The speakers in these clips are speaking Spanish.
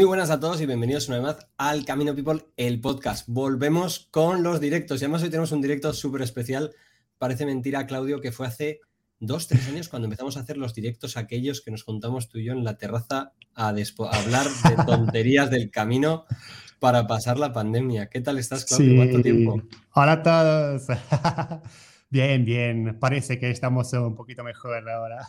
Muy buenas a todos y bienvenidos una vez más al Camino People, el podcast. Volvemos con los directos y además hoy tenemos un directo súper especial. Parece mentira, Claudio, que fue hace dos, tres años cuando empezamos a hacer los directos aquellos que nos juntamos tú y yo en la terraza a, hablar de tonterías del camino para pasar la pandemia. ¿Qué tal estás, Claudio? ¿Cuánto tiempo? Hola a todos. bien, bien. Parece que estamos un poquito mejor ahora.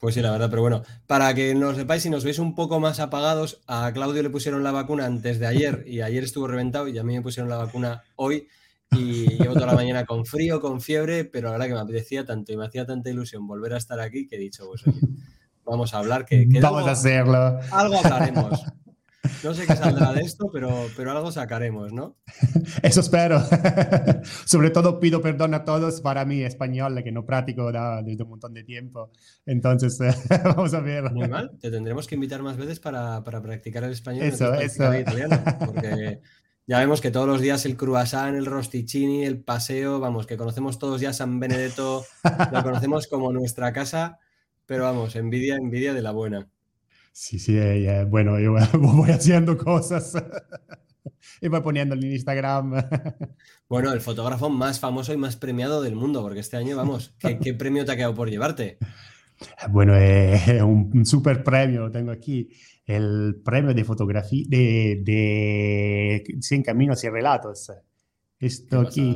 Pues sí, la verdad, pero bueno, para que nos sepáis, si nos veis un poco más apagados, a Claudio le pusieron la vacuna antes de ayer y ayer estuvo reventado y a mí me pusieron la vacuna hoy y llevo toda la mañana con frío, con fiebre, pero la verdad que me apetecía tanto y me hacía tanta ilusión volver a estar aquí que he dicho, pues vamos a hablar que... vamos a hacerlo. Algo hablaremos. No sé qué saldrá de esto, pero, pero algo sacaremos, ¿no? Eso espero. Sobre todo pido perdón a todos para mí, español, que no practico desde un montón de tiempo. Entonces, vamos a ver. Muy mal. Te tendremos que invitar más veces para, para practicar el español. Eso, eso. El italiano, porque ya vemos que todos los días el croissant, el rosticini, el paseo, vamos, que conocemos todos ya San Benedetto, lo conocemos como nuestra casa, pero vamos, envidia, envidia de la buena. Sí, sí, eh, bueno, yo voy haciendo cosas y voy poniendo en Instagram. Bueno, el fotógrafo más famoso y más premiado del mundo, porque este año, vamos, ¿qué, premio te ha quedado por llevarte? Bueno, eh, un, super premio tengo aquí, el premio de fotografía de, de 100 caminos y relatos. Esto aquí.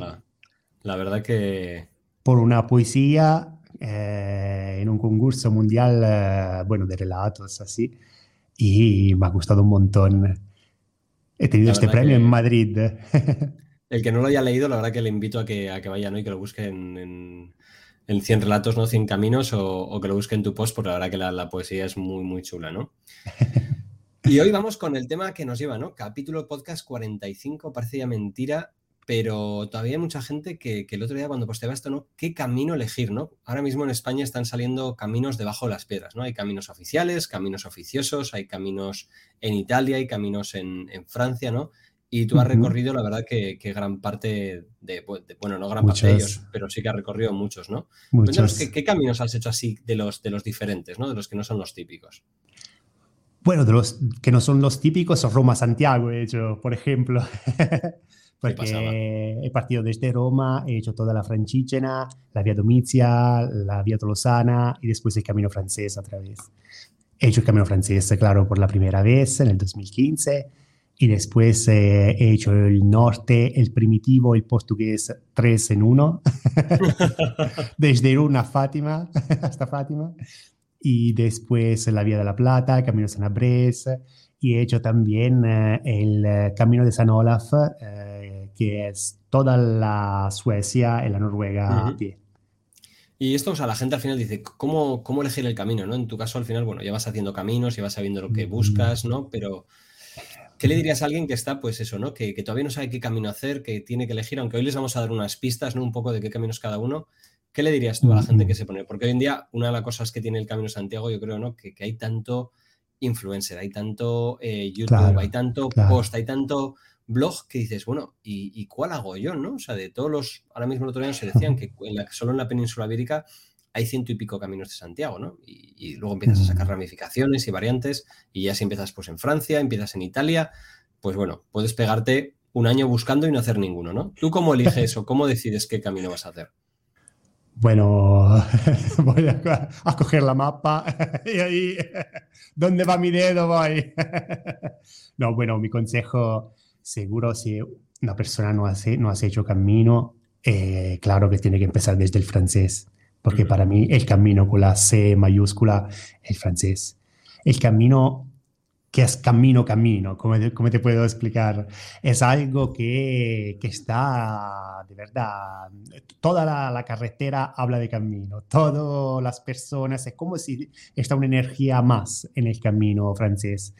La verdad que... Por una poesía eh, en un concurso mundial, eh, bueno, de relatos así, y me ha gustado un montón. He tenido este premio en Madrid. El que no lo haya leído, la verdad que le invito a que, a que vaya ¿no? y que lo busque en, en, 100 relatos, ¿no? 100 caminos, o, que lo busque en tu post, porque la verdad que la, la poesía es muy, muy chula, ¿no? Y hoy vamos con el tema que nos lleva, ¿no? Capítulo podcast 45, parece ya mentira, pero todavía hay mucha gente que, el otro día cuando posteaba esto, ¿no? ¿Qué camino elegir, no? Ahora mismo en España están saliendo caminos debajo de las piedras, ¿no? Hay caminos oficiales, caminos oficiosos, hay caminos en Italia, hay caminos en, Francia, ¿no? Y tú has recorrido, la verdad, que, gran parte de, bueno, no gran parte de ellos, pero sí que has recorrido muchos, ¿no? Cuéntanos, ¿qué, caminos has hecho así de los, de los diferentes, ¿no? De los que no son los típicos. Bueno, de los que no son los típicos, Roma-Santiago he hecho, por ejemplo. Porque he partido desde Roma, he hecho toda la Francígena, la Vía Domizia, la Vía Tolosana y después el Camino Francés otra vez. He hecho el Camino Francés, claro, por la primera vez en el 2015 y después eh, he hecho el norte, el primitivo, el portugués, tres en uno, desde Runa a Fátima, hasta Fátima, y después la Vía de la Plata, Camino San Abrés, y he hecho también eh, el eh, Camino de San Olaf, que es toda la Suecia y la Noruega a pie. Y esto, o sea, la gente al final dice, ¿cómo, ¿cómo elegir el camino? ¿no? En tu caso, al final, bueno, ya vas haciendo caminos, ya vas sabiendo lo que buscas, ¿no? Pero, ¿qué le dirías a alguien que está, pues eso, ¿no? Que, que, todavía no sabe qué camino hacer, que tiene que elegir, aunque hoy les vamos a dar unas pistas, ¿no? Un poco de qué caminos cada uno. ¿Qué le dirías tú a la gente que se pone? Porque hoy en día, una de las cosas que tiene el Camino Santiago, yo creo, ¿no? Que, que hay tanto influencer, hay tanto eh, YouTube, hay tanto post, hay tanto blog que dices, bueno, ¿y, cuál hago yo? ¿no? O sea, de todos los, ahora mismo el otro día se decían que solo en la península ibérica hay ciento y pico caminos de Santiago, ¿no? Y, luego empiezas a sacar mm. ramificaciones y variantes, y ya si empiezas pues en Francia, empiezas en Italia, pues bueno, puedes pegarte un año buscando y no hacer ninguno, ¿no? ¿Tú cómo eliges o cómo decides qué camino vas a hacer? Bueno, voy a, a, coger la mapa y ahí, ¿dónde va mi dedo? Voy. No, bueno, mi consejo seguro si una persona no, hace, no ha hecho camino, eh, claro que tiene que empezar desde el francés, porque para mí el camino con la C mayúscula es el francés. El camino que es camino, camino, como, como te puedo explicar, es algo que, que está de verdad, toda la, la, carretera habla de camino, todas las personas, es como si está una energía más en el camino francés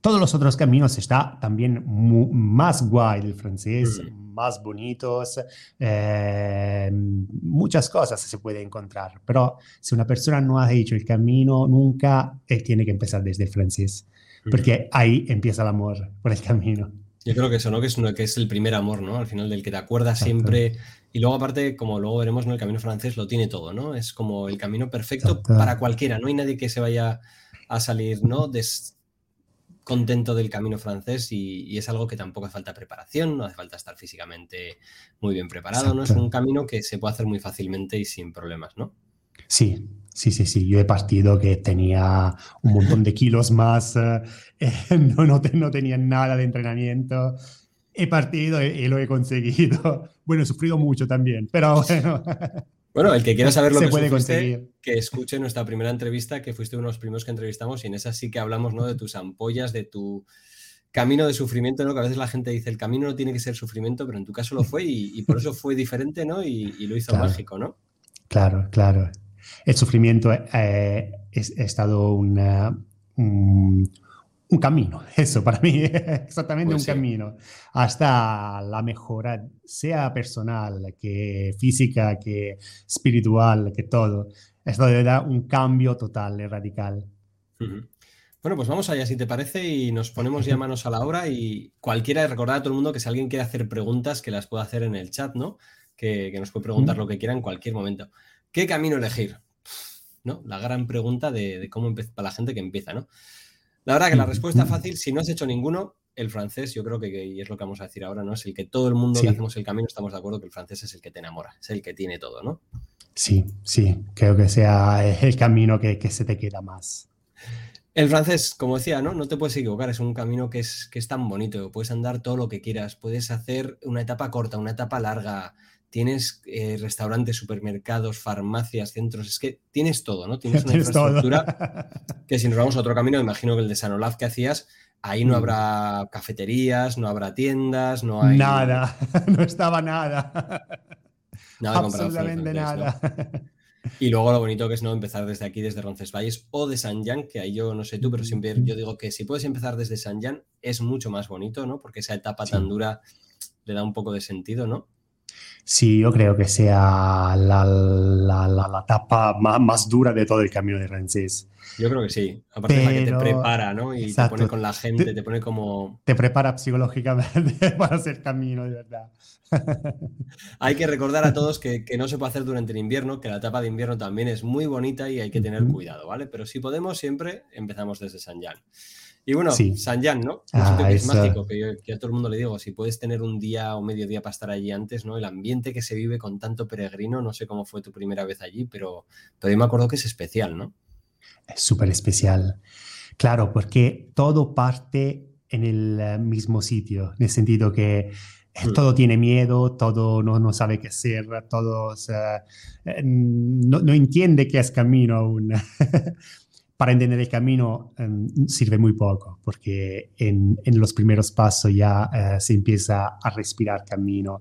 todos los otros caminos está también más guay del francés, más bonitos, eh, muchas cosas se puede encontrar, pero si una persona no ha hecho el camino nunca, él tiene que empezar desde el francés, porque ahí empieza el amor por el camino. Yo creo que eso, ¿no? Que es, que es el primer amor, ¿no? Al final del que te acuerdas siempre. Y luego, aparte, como luego veremos, ¿no? El camino francés lo tiene todo, ¿no? Es como el camino perfecto para cualquiera. No hay nadie que se vaya a salir, ¿no? Contento del camino francés y, es algo que tampoco hace falta preparación, no hace falta estar físicamente muy bien preparado, ¿no? Es un camino que se puede hacer muy fácilmente y sin problemas, ¿no? Sí, sí, sí, sí. Yo he partido que tenía un montón de kilos más, eh, no, no, no tenía nada de entrenamiento. He partido y, lo he conseguido. Bueno, he sufrido mucho también, pero bueno. Bueno, el que quiera saber lo que puede conseguir, que escuche nuestra primera entrevista, que fuiste uno de los primeros que entrevistamos, y en esa sí que hablamos ¿no? de tus ampollas, de tu camino de sufrimiento, ¿no? Que a veces la gente dice, el camino no tiene que ser sufrimiento, pero en tu caso lo fue y, por eso fue diferente, ¿no? Y, lo hizo mágico, ¿no? Claro, claro. El sufrimiento ha eh, estado una, un, un camino, eso para mí, exactamente pues un camino, hasta la mejora, sea personal, que física, que espiritual, que todo. Esto de verdad un cambio total y radical. Bueno, pues vamos allá, si te parece, y nos ponemos ya manos a la obra. Y cualquiera, recordar a todo el mundo que si alguien quiere hacer preguntas, que las pueda hacer en el chat, ¿no? Que, nos puede preguntar lo que quiera en cualquier momento. ¿Qué camino elegir? ¿No? La gran pregunta de, de cómo empieza para la gente que empieza, ¿no? La verdad que la respuesta fácil, si no has hecho ninguno, el francés, yo creo que, y es lo que vamos a decir ahora, ¿no? Es el que todo el mundo que hacemos el camino estamos de acuerdo que el francés es el que te enamora, es el que tiene todo, ¿no? Sí, sí, creo que sea el camino que, se te queda más. El francés, como decía, ¿no? No te puedes equivocar, es un camino que es, que es tan bonito, puedes andar todo lo que quieras, puedes hacer una etapa corta, una etapa larga, tienes eh, restaurantes, supermercados, farmacias, centros, es que tienes todo, ¿no? Tienes una infraestructura que si nos vamos a otro camino, imagino que el de San Olaf que hacías, ahí no mm. habrá cafeterías, no habrá tiendas, no hay... Nada, no estaba nada. Nada Absolutamente nada. Y luego lo bonito que es no empezar desde aquí, desde Roncesvalles o de San Jan, que ahí yo no sé tú, pero siempre yo digo que si puedes empezar desde San Jan es mucho más bonito, ¿no? Porque esa etapa tan dura le da un poco de sentido, ¿no? Sí, yo creo que sea la, la, la, etapa más, más, dura de todo el camino de Rensis. Yo creo que sí. Aparte de la que te prepara, ¿no? Y te pone con la gente, te, pone como... Te prepara psicológicamente para hacer camino, de verdad. hay que recordar a todos que, que, no se puede hacer durante el invierno, que la etapa de invierno también es muy bonita y hay que tener cuidado, ¿vale? Pero si podemos, siempre empezamos desde San Jan. Y bueno, San Jan, ¿no? Ah, es mágico, que, yo, a todo el mundo le digo, si puedes tener un día o medio día para estar allí antes, ¿no? El ambiente que se vive con tanto peregrino, no sé cómo fue tu primera vez allí, pero, pero yo me acuerdo que es especial, ¿no? Es súper especial. Claro, porque todo parte en el eh, mismo sitio, en el sentido que eh, mm. todo tiene miedo, todo no, no sabe qué hacer, todos eh, no, no, entiende qué es camino aún. para entender el camino em, sirve muy poco, porque en, los primeros pasos ya eh, se empieza a respirar camino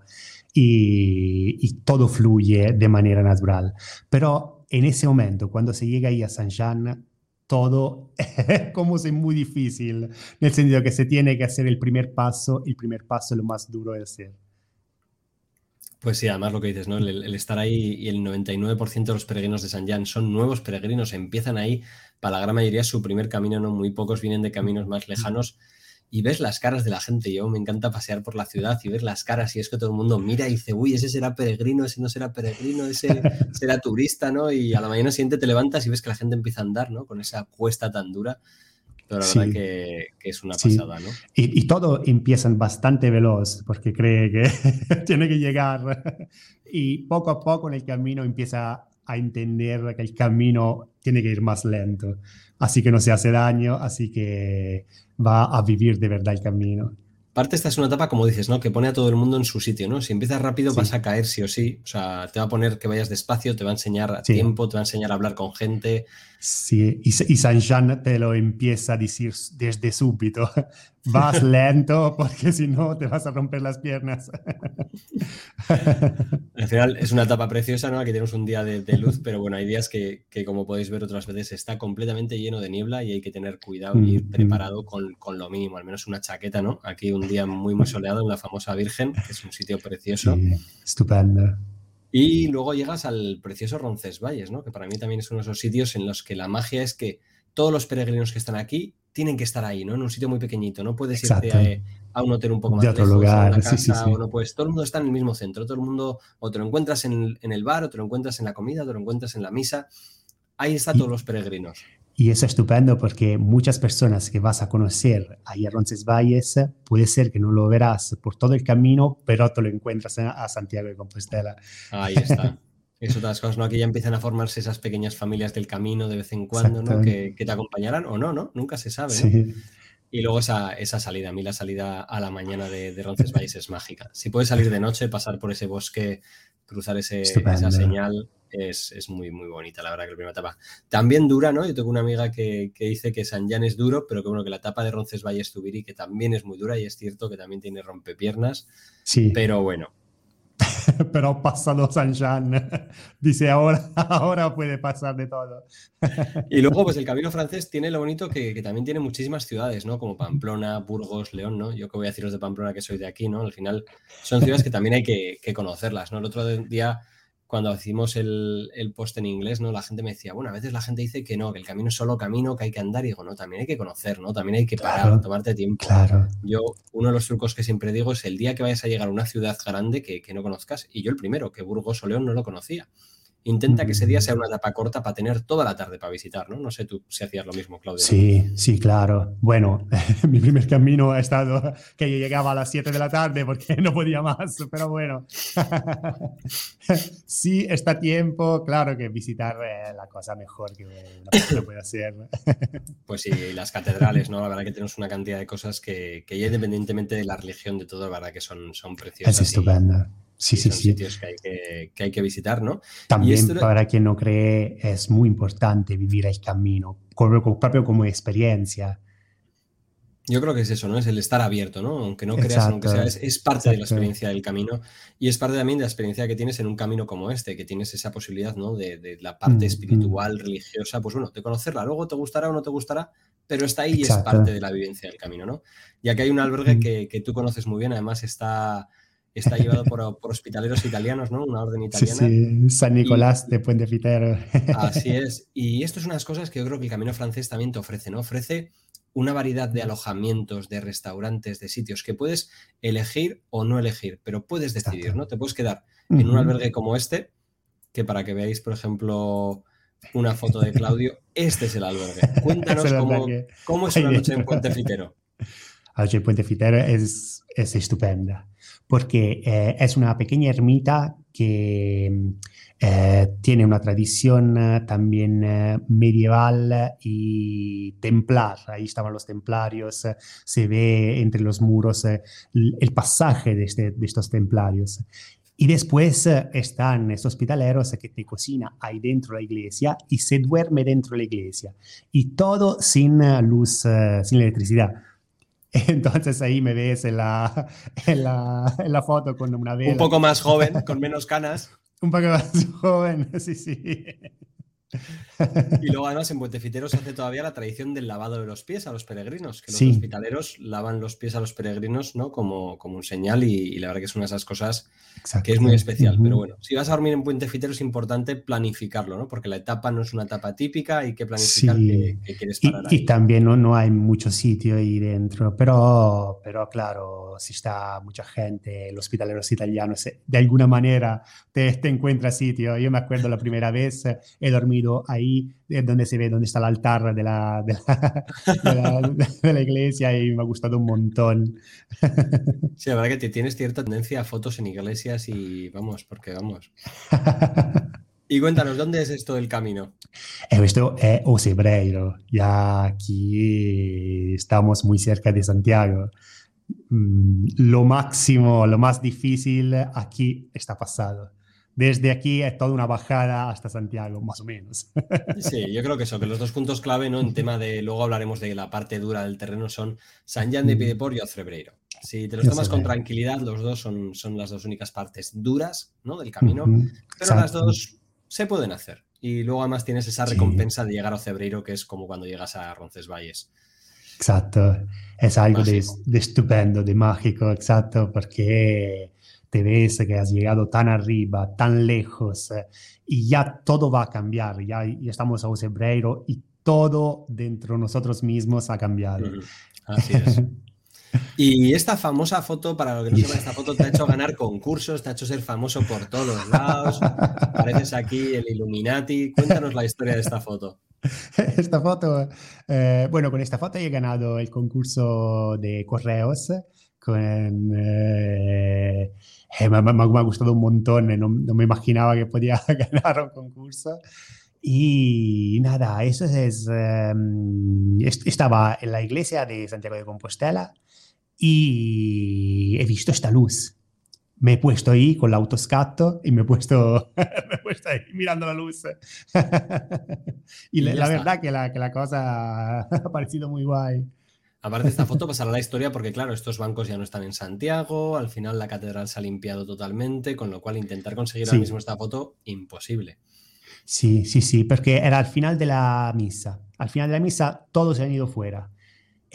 y, todo fluye de manera natural. Pero en ese momento, cuando se llega ahí a San Jean, todo es como es muy difícil, en el sentido que se tiene que hacer el primer paso, el primer paso es lo más duro de hacer. Pues sí, además lo que dices, ¿no? El, estar ahí y el 99% de los peregrinos de San Jan son nuevos peregrinos, empiezan ahí, para la gran mayoría su primer camino, ¿no? Muy pocos vienen de caminos más lejanos y ves las caras de la gente. Yo me encanta pasear por la ciudad y ver las caras y es que todo el mundo mira y dice, uy, ese será peregrino, ese no será peregrino, ese será turista, ¿no? Y a la mañana siguiente te levantas y ves que la gente empieza a andar, ¿no? Con esa cuesta tan dura la verdad que, es una pasada, ¿no? Y, todo empiezan bastante veloz porque cree que tiene que llegar y poco a poco en el camino empieza a entender que el camino tiene que ir más lento. Así que no se hace daño, así que va a vivir de verdad el camino. Parte esta es una etapa, como dices, ¿no? Que pone a todo el mundo en su sitio, ¿no? Si empiezas rápido vas a caer sí o sí. O sea, te va a poner que vayas despacio, te va a enseñar a tiempo, te va a enseñar a hablar con gente. Sí, y, y San Jean te lo empieza a decir desde súbito. Vas lento porque si no te vas a romper las piernas. Al final es una etapa preciosa, ¿no? Aquí tenemos un día de, luz, pero bueno, hay días que, como podéis ver otras veces, está completamente lleno de niebla y hay que tener cuidado y ir mm, mm. preparado con, con, lo mínimo, al menos una chaqueta, ¿no? Aquí un día muy, muy soleado en la famosa Virgen, que es un sitio precioso. estupendo. Y luego llegas al precioso Roncesvalles, ¿no? que para mí también es uno de esos sitios en los que la magia es que todos los peregrinos que están aquí tienen que estar ahí, ¿no? En un sitio muy pequeñito. No puedes irte a, un hotel un poco más de otro lugar, o no puedes. Todo el mundo está en el mismo centro. Todo el mundo o te lo encuentras en, el bar, o te lo encuentras en la comida, o te lo encuentras en la misa. Ahí están todos los peregrinos. Y es estupendo porque muchas personas que vas a conocer ahí a Roncesvalles, puede ser que no lo verás por todo el camino, pero te lo encuentras a Santiago de Compostela. Ahí está. Es otras cosas, ¿no? Aquí ya empiezan a formarse esas pequeñas familias del camino de vez en cuando, ¿no? Que, te acompañarán o no, ¿no? Nunca se sabe, ¿no? Y luego esa, esa, salida, a mí la salida a la mañana de, de Roncesvalles es mágica. Si puedes salir de noche, pasar por ese bosque, cruzar ese, esa señal, es, es, muy, muy bonita, la verdad que la primera etapa. También dura, ¿no? Yo tengo una amiga que, que dice que San Jan es duro, pero que bueno, que la etapa de Roncesvalles Tubiri, que también es muy dura, y es cierto que también tiene rompepiernas. Sí. Pero bueno, pero pasado San Jean. Dice, ahora, ahora puede pasar de todo. y luego, pues el camino francés tiene lo bonito que, que, también tiene muchísimas ciudades, ¿no? Como Pamplona, Burgos, León, ¿no? Yo que voy a deciros de Pamplona que soy de aquí, ¿no? Al final son ciudades que también hay que, que conocerlas, ¿no? El otro día cuando hicimos el, el, post en inglés, ¿no? La gente me decía, bueno, a veces la gente dice que no, que el camino es solo camino, que hay que andar, y digo, no, también hay que conocer, ¿no? También hay que parar, tomarte tiempo. Claro. Yo, uno de los trucos que siempre digo es el día que vayas a llegar a una ciudad grande que, que no conozcas, y yo el primero, que Burgos o León no lo conocía. Intenta que ese día sea una etapa corta para tener toda la tarde para visitar, ¿no? No sé tú si hacías lo mismo, Claudio. Sí, sí, claro. Bueno, mi primer camino ha estado que yo llegaba a las 7 de la tarde porque no podía más, pero bueno. sí, está tiempo, claro que visitar eh, la cosa mejor que una persona puede hacer. pues sí, las catedrales, ¿no? La verdad que tenemos una cantidad de cosas que, que ya independientemente de la religión, de todo, la verdad que son, son preciosas. Es estupenda. Sí, sí, sí. sitios que hay que, que hay que, visitar, ¿no? También, para quien no cree, es muy importante vivir el camino, como, propio como experiencia. Yo creo que es eso, ¿no? Es el estar abierto, ¿no? Aunque no creas, aunque sea, es, parte de la experiencia del camino y es parte también de la experiencia que tienes en un camino como este, que tienes esa posibilidad, ¿no? De, de la parte mm, mm. espiritual, religiosa, pues bueno, de conocerla. Luego te gustará o no te gustará, pero está ahí y es parte de la vivencia del camino, ¿no? Ya que hay un albergue mm. que, que, tú conoces muy bien, además está está llevado por, hospitaleros italianos, ¿no? Una orden italiana. Sí, San Nicolás de Puente Fitero. Así es. Y esto es unas cosas que yo creo que el Camino Francés también te ofrece, ¿no? Ofrece una variedad de alojamientos, de restaurantes, de sitios que puedes elegir o no elegir, pero puedes decidir, ¿no? Te puedes quedar en un albergue como este, que para que veáis, por ejemplo, una foto de Claudio, este es el albergue. Cuéntanos cómo, cómo, es una noche en Puente Fitero. La noche en Puente Fitero es, es estupenda porque eh, es una pequeña ermita que eh, tiene una tradición eh, también medieval y templar. Ahí estaban los templarios, se ve entre los muros el pasaje de, este, de, estos templarios. Y después están estos hospitaleros que te cocina ahí dentro de la iglesia y se duerme dentro de la iglesia. Y todo sin luz, sin electricidad Entonces ahí me ves en la, en la, en la foto con una vela. Un poco más joven, con menos canas. Un poco más joven, sí, sí. Y luego además en Puentefitero se hace todavía la tradición del lavado de los pies a los peregrinos, que los hospitaleros lavan los pies a los peregrinos ¿no? como, como un señal y, la verdad que es una de esas cosas que es muy especial. Pero bueno, si vas a dormir en Puentefitero es importante planificarlo, ¿no? porque la etapa no es una etapa típica, hay que planificar que, quieres parar. Y, y, también ¿no? no hay mucho sitio ahí dentro, pero, pero claro, si está mucha gente, los hospitaleros italianos, de alguna manera te, te encuentras sitio. Yo me acuerdo la primera vez, eh, he dormido ahí es donde se ve dónde está el altar de la, de la, de la, iglesia y me ha gustado un montón. Sí, la verdad que tienes cierta tendencia a fotos en iglesias y vamos, porque vamos. Y cuéntanos, ¿dónde es esto del camino? Esto es Osebreiro, ya aquí estamos muy cerca de Santiago. Mm, lo máximo, lo más difícil aquí está pasado desde aquí es toda una bajada hasta Santiago, más o menos. Sí, yo creo que eso, que los dos puntos clave, ¿no? En tema de, luego hablaremos de la parte dura del terreno, son San Jan de Pidepor y Ocebreiro. Si te los tomas con tranquilidad, los dos son, son las dos únicas partes duras, ¿no? Del camino, pero las dos se pueden hacer. Y luego además tienes esa recompensa de llegar a Ocebreiro, que es como cuando llegas a Roncesvalles. Exacto, es algo de, de, estupendo, de mágico, exacto, porque te ves que has llegado tan arriba, tan lejos, eh, y ya todo va a cambiar, ya, ya estamos a Osebreiro y todo dentro de nosotros mismos ha cambiado. Así es. Y esta famosa foto, para lo que no sepa, esta foto te ha hecho ganar concursos, te ha hecho ser famoso por todos lados. Pareces aquí el Illuminati. Cuéntanos la historia de esta foto. esta foto, eh, bueno, con esta foto he ganado el concurso de correos. Con, eh, eh, me, ha gustado un montón, no, no, me imaginaba que podía ganar un concurso. Y nada, eso es, em, estaba en la iglesia de Santiago de Compostela y he visto esta luz me he puesto ahí con el autoscatto y me he puesto, me he puesto ahí mirando la luz. y, la, verdad que la, que la cosa ha parecido muy guay. Aparte, esta foto pasará a la historia porque, claro, estos bancos ya no están en Santiago, al final la catedral se ha limpiado totalmente, con lo cual intentar conseguir ahora mismo esta foto, imposible. Sí, sí, sí, porque era al final de la misa. Al final de la misa todos se han ido fuera.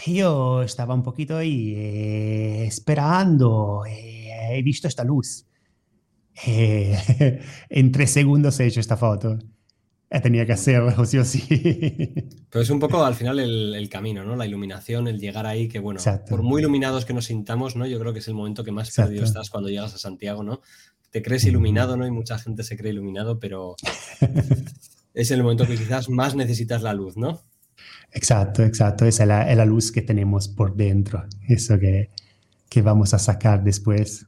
yo estaba un poquito ahí eh, esperando. Eh, he visto esta luz. Eh, en tres segundos he hecho esta foto. Tenía que hacerlo, sí o sí. Pero es un poco al final el, camino, ¿no? La iluminación, el llegar ahí, que bueno, por muy iluminados que nos sintamos, ¿no? Yo creo que es el momento que más perdido estás cuando llegas a Santiago, ¿no? Te crees iluminado, ¿no? Y mucha gente se cree iluminado, pero es el momento que quizás más necesitas la luz, ¿no? Exacto, exacto. Esa es la, es la luz que tenemos por dentro. Eso que, que vamos a sacar después.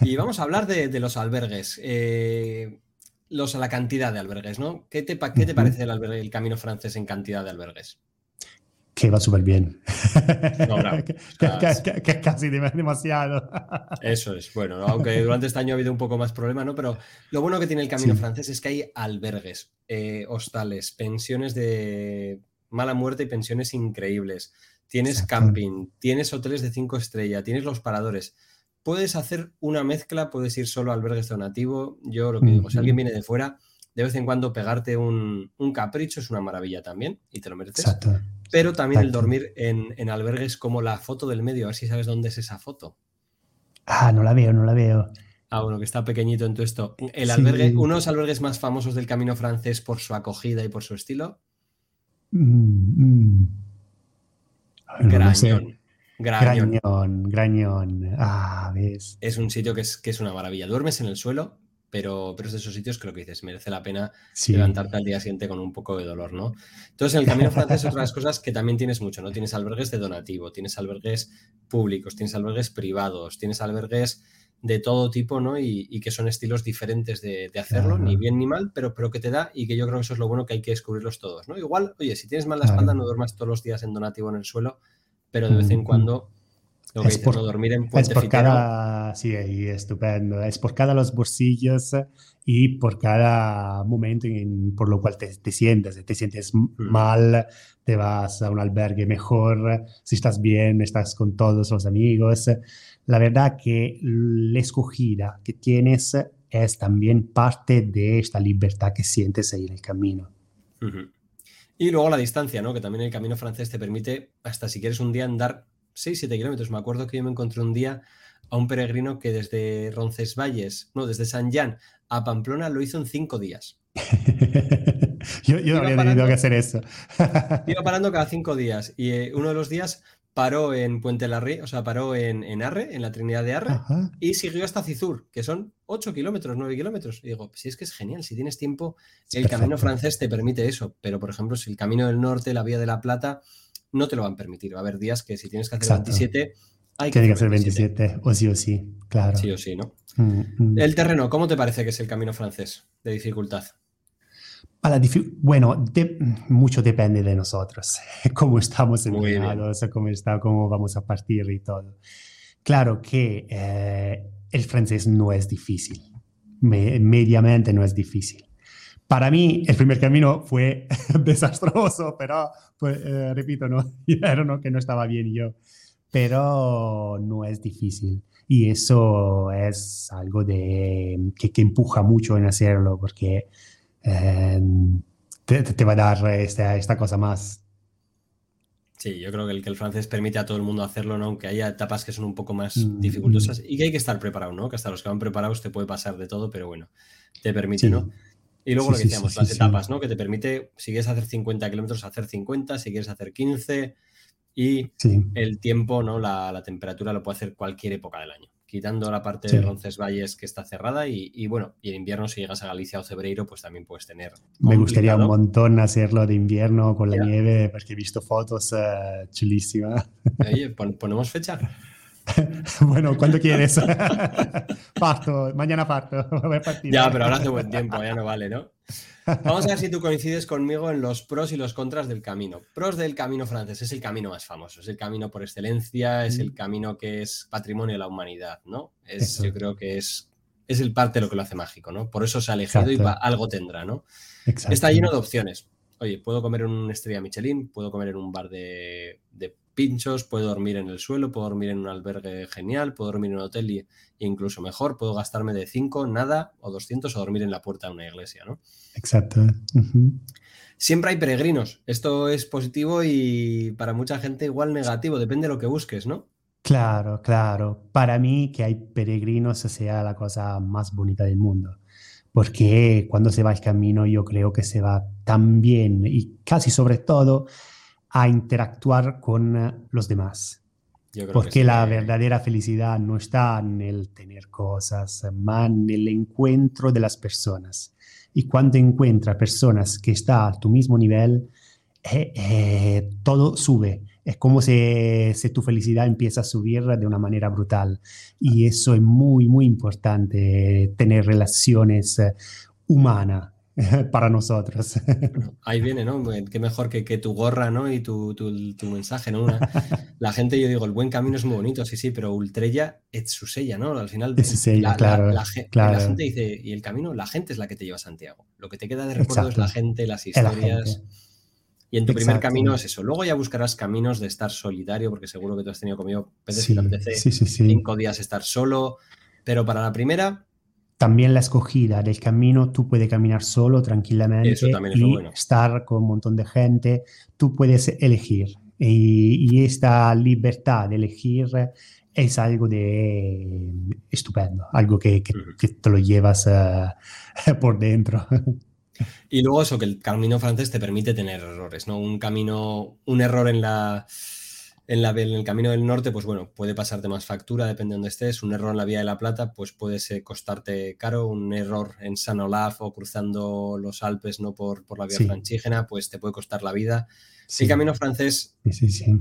Y vamos a hablar de, los albergues. Eh, los, la cantidad de albergues, ¿no? ¿Qué te, qué te parece el, albergue, el camino francés en cantidad de albergues? Que va súper bien. que, casi demasiado. Eso es, bueno, aunque durante este año ha habido un poco más problema, ¿no? Pero lo bueno que tiene el camino francés es que hay albergues, eh, hostales, pensiones de mala muerte y pensiones increíbles. Tienes camping, tienes hoteles de cinco estrellas, tienes los paradores. Puedes hacer una mezcla, puedes ir solo a albergues donativo. Yo lo que digo, si alguien viene de fuera, de vez en cuando pegarte un, capricho es una maravilla también y te lo mereces. Pero también el dormir en, albergues como la foto del medio, a ver si sabes dónde es esa foto. Ah, no la veo, no la veo. Ah, bueno, que está pequeñito en todo esto. El albergue, uno de los albergues más famosos del camino francés por su acogida y por su estilo. Mm, mm. Grañón. Grañón. Grañón, Ah, ves. Es un sitio que es, que es una maravilla. Duermes en el suelo, pero, pero es de esos sitios que lo que dices, merece la pena levantarte al día siguiente con un poco de dolor, ¿no? Entonces, en el camino francés, otras cosas que también tienes mucho, ¿no? Tienes albergues de donativo, tienes albergues públicos, tienes albergues privados, tienes albergues de todo tipo, ¿no? Y, que son estilos diferentes de, hacerlo, ni bien ni mal, pero, pero que te da y que yo creo que eso es lo bueno que hay que descubrirlos todos, ¿no? Igual, oye, si tienes mal la espalda, no duermas todos los días en donativo en el suelo, pero de vez en cuando lo que es por, dormir en Es por cada, sí, estupendo, es por cada los bolsillos y por cada momento en, por lo cual te, te sientes, si te sientes mal, te vas a un albergue mejor, si estás bien, estás con todos los amigos. La verdad que la escogida que tienes es también parte de esta libertad que sientes ahí en el camino. Y luego la distancia, ¿no? Que también el camino francés te permite, hasta si quieres un día andar 6-7 kilómetros. Me acuerdo que yo me encontré un día a un peregrino que desde Roncesvalles, no, desde San Jean a Pamplona lo hizo en 5 días. yo, yo habría tenido que hacer eso. iba parando cada 5 días y eh, uno de los días paró en Puente Larry, o sea, paró en, Arre, en la Trinidad de Arre, y siguió hasta Cizur, que son 8 kilómetros, 9 kilómetros. Y digo, si es que es genial, si tienes tiempo, el camino francés te permite eso, pero por ejemplo, si el camino del norte, la vía de la Plata, no te lo van a permitir. Va a haber días que si tienes que hacer 27, hay que que hacer 27. o sí o sí, claro. Sí o sí, ¿no? Mm, mm. El terreno, ¿cómo te parece que es el camino francés de dificultad? Bueno, mucho depende de nosotros, cómo estamos entrenados, cómo, está, cómo vamos a partir y todo. Claro que eh, el francés no es difícil, mediamente no es difícil. Para mí, el primer camino fue desastroso, pero, pues, eh, repito, no, no, que no estaba bien yo, pero no es difícil. Y eso es algo de, que, que empuja mucho en hacerlo, porque Em, te, va a dar esta, esta cosa más. Sí, yo creo que el, que el francés permite a todo el mundo hacerlo, ¿no? aunque haya etapas que son un poco más mm, dificultosas y que hay que estar preparado, ¿no? que hasta los que van preparados te puede pasar de todo, pero bueno, te permite, ¿no? Y luego lo que decíamos, las etapas, ¿no? Que te permite, si quieres hacer 50 kilómetros, hacer 50, si quieres hacer 15 y el tiempo, ¿no? La, la temperatura lo puede hacer cualquier época del año quitando la parte de Roncesvalles que está cerrada y, bueno, y en invierno si llegas a Galicia o Cebreiro, pues también puedes tener. Me gustaría un montón hacerlo de invierno con la nieve, porque he visto fotos uh, chulísimas. Oye, ponemos fecha. bueno, cuando quieres. parto, mañana parto. ya, pero ahora hace buen tiempo, ya no vale, ¿no? Vamos a ver si tú coincides conmigo en los pros y los contras del camino. Pros del camino francés, es el camino más famoso, es el camino por excelencia, es el mm. camino que es patrimonio de la humanidad, ¿no? Es, yo creo que es, es el parte de lo que lo hace mágico, ¿no? Por eso se ha elegido y algo tendrá, ¿no? Está lleno de opciones. Oye, puedo comer en una estrella Michelin, puedo comer en un bar de, de pinchos, puedo dormir en el suelo, puedo dormir en un albergue genial, puedo dormir en un hotel y, incluso mejor, puedo gastarme de 5, nada, o 200 o dormir en la puerta de una iglesia, ¿no? Exacto. Siempre hay peregrinos. Esto es positivo y para mucha gente igual negativo, depende de lo que busques, ¿no? Claro, claro. Para mí que hay peregrinos sea la cosa más bonita del mundo. Porque cuando se va al camino yo creo que se va tan bien y casi sobre todo a interactuar con eh, los demás. Porque la verdadera felicidad no está en el tener cosas, sino en el encuentro de las personas. Y cuando encuentras personas que están a tu mismo nivel, eh, eh, todo sube. Es como si, si, tu felicidad empieza a subir de una manera brutal. Y eso es muy, muy importante, tener relaciones humanas para nosotros. Ahí viene, ¿no? Qué mejor que, que tu gorra, ¿no? Y tu, tu, tu mensaje, ¿no? la gente, yo digo, el buen camino es muy bonito, sí, sí, pero Ultrella es su sella, ¿no? Al final, la, claro, la, gente dice, y el camino, la gente es la que te lleva a Santiago. Lo que te queda de recuerdo es la gente, las historias. Y en tu primer camino es eso. Luego ya buscarás caminos de estar solitario, porque seguro que tú has tenido conmigo veces sí, que cinco días estar solo. Pero para la primera, también la escogida del camino, tú puedes caminar solo tranquilamente y estar con un montón de gente, tú puedes elegir. Y, esta libertad de elegir es algo de estupendo, algo que, te lo llevas eh, por dentro. Y luego eso, que el camino francés te permite tener errores, ¿no? Un camino, un error en la en, el camino del norte, pues bueno, puede pasarte más factura, depende de dónde estés. Un error en la vía de la Plata, pues puede costarte caro. Un error en San Olaf o cruzando los Alpes, no por, por la vía franchígena, pues te puede costar la vida. El camino francés,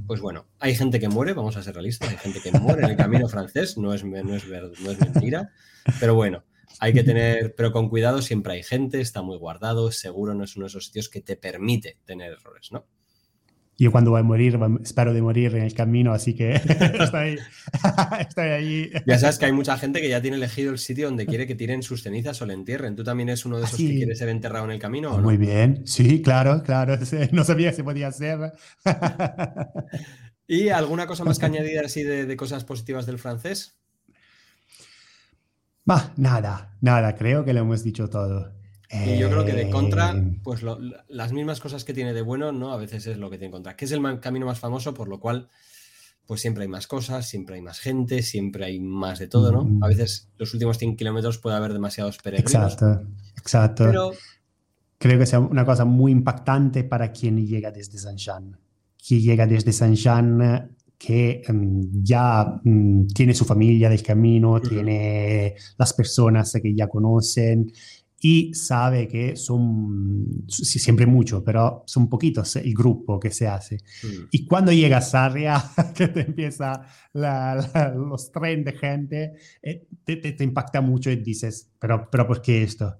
pues bueno, hay gente que muere, vamos a ser realistas, hay gente que muere en el camino francés, no es, no es, no es mentira, pero bueno, hay que tener, pero con cuidado, siempre hay gente, está muy guardado, seguro no es uno de esos sitios que te permite tener errores, ¿no? Yo cuando voy a morir, espero de morir en el camino, así que estoy, estoy ahí. Ya sabes que hay mucha gente que ya tiene elegido el sitio donde quiere que tiren sus cenizas o le entierren. ¿Tú también eres uno de esos que quiere ser enterrado en el camino? Muy bien, sí, claro, claro. No sabía si podía ser. ¿Y alguna cosa más que añadir así de, cosas positivas del francés? Bah, nada, nada, creo que lo hemos dicho todo. Y yo creo que de contra, eh, pues las mismas cosas que tiene de bueno, ¿no? A veces es lo que tiene en contra. Que es el camino más famoso, por lo cual, pues siempre hay más cosas, siempre hay más gente, siempre hay más de todo, ¿no? A veces los últimos 100 kilómetros puede haber demasiados peregrinos. Exacto, exacto. Pero... Creo que es una cosa muy impactante para quien llega desde Saint-Jean. Quien llega desde Saint-Jean que mm, ya mm, tiene su familia del camino, tiene las personas que ya conocen y sabe que son siempre mucho, pero son poquitos el grupo que se hace. Mm. Y cuando llega a que te empieza los tren de gente, eh, te, te, impacta mucho y dices, pero, pero ¿por qué esto?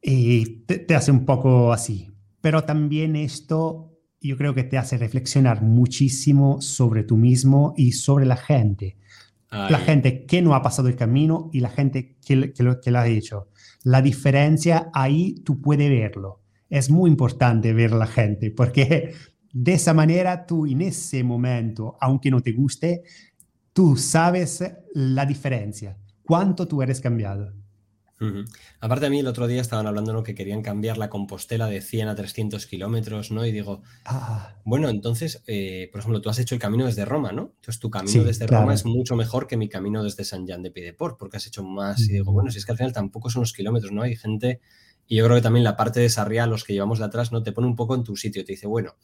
Y te, te, hace un poco así. Pero también esto yo creo que te hace reflexionar muchísimo sobre tú mismo y sobre la gente. La gente que no ha pasado el camino y la gente que, que, lo, que lo ha hecho la diferencia ahí tú puedes verlo. Es muy importante ver la gente porque de esa manera tú en ese momento, aunque no te guste, tú sabes la diferencia, cuánto tú eres cambiado. Aparte a mí el otro día estaban hablando ¿no? que querían cambiar la Compostela de 100 a 300 kilómetros, ¿no? Y digo, ah. bueno, entonces, eh, por ejemplo, tú has hecho el camino desde Roma, ¿no? Entonces tu camino desde Roma es mucho mejor que mi camino desde San Jean de Pideport, porque has hecho más. Y digo, bueno, si es que al final tampoco son los kilómetros, ¿no? Hay gente, y yo creo que también la parte de Sarriá, los que llevamos de atrás, ¿no? Te pone un poco en tu sitio, te dice, bueno,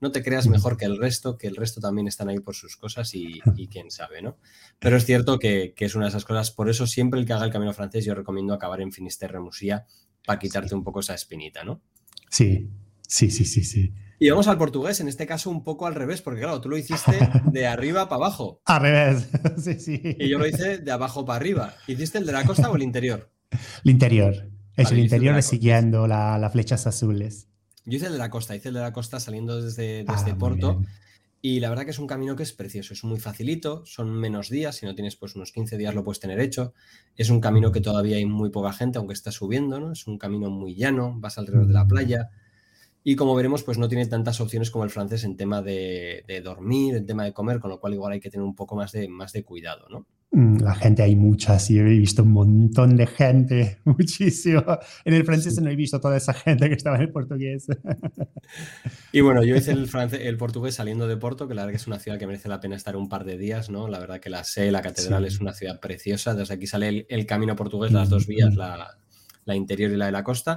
no te creas mejor que el resto, que el resto también están ahí por sus cosas y, quién sabe, ¿no? Pero es cierto que, es una de esas cosas, por eso siempre el que haga el camino francés yo recomiendo acabar en Finisterre Musía para quitarte un poco esa espinita, ¿no? Sí, sí, sí, sí, sí. Y vamos al portugués, en este caso un poco al revés, porque claro, tú lo hiciste de arriba para abajo. Al revés, sí, sí. Y yo lo hice de abajo para arriba. ¿Hiciste el de la costa o el interior? El interior. Es el interior siguiendo las flechas azules. Yo hice el de la costa, hice el de la costa saliendo desde, ah, desde Porto. Y la verdad que es un camino que es precioso, es muy facilito, son menos días, si no tienes pues unos 15 días lo puedes tener hecho. Es un camino que todavía hay muy poca gente, aunque está subiendo, ¿no? Es un camino muy llano, vas alrededor de la playa. Y como veremos, pues no tiene tantas opciones como el francés en tema de, dormir, en tema de comer, con lo cual igual hay que tener un poco más de, más de cuidado, ¿no? Mm, la gente hay mucha, sí, he visto un montón de gente, muchísimo. En el francés no he visto toda esa gente que estaba en el portugués. Y bueno, yo hice el, francés, el portugués saliendo de Porto, que la verdad que es una ciudad que merece la pena estar un par de días, ¿no? La verdad que la sé, la catedral es una ciudad preciosa, desde aquí sale el, camino portugués, las dos vías, la, la interior y la de la costa.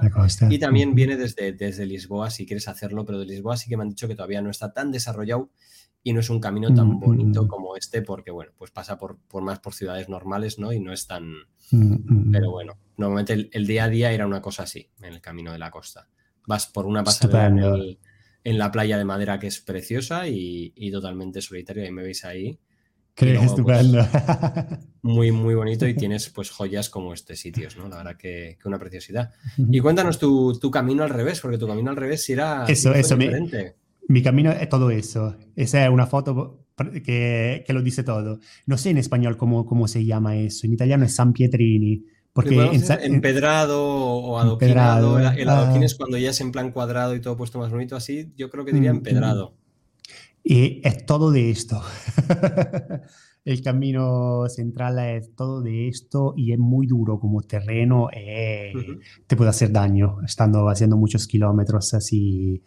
Y también viene desde, desde Lisboa si quieres hacerlo, pero de Lisboa sí que me han dicho que todavía no está tan desarrollado y no es un camino tan mm, bonito mm. como este porque, bueno, pues pasa por, por, más por ciudades normales, ¿no? Y no es tan... Mm, pero bueno, normalmente el, día a día era una cosa así, en el camino de la costa. Vas por una pasada en, en, la playa de madera que es preciosa y, y totalmente solitaria, y me veis ahí. Qué pues, estupendo. muy, muy bonito y tienes pues joyas como este sitios, ¿no? La verdad que, una preciosidad. Y cuéntanos tu, tu, camino al revés, porque tu camino al revés era eso, eso, diferente. Mi, camino es todo eso. Esa es una foto que, que, lo dice todo. No sé en español cómo, cómo se llama eso. En italiano es San Pietrini. Porque en, empedrado o adoquinado. el, el adoquín ah. es cuando ya es en plan cuadrado y todo puesto más bonito así. Yo creo que diría mm, empedrado. Y es todo de esto. el camino central es todo de esto y es muy duro como terreno. Eh, te puede hacer daño estando haciendo muchos kilómetros así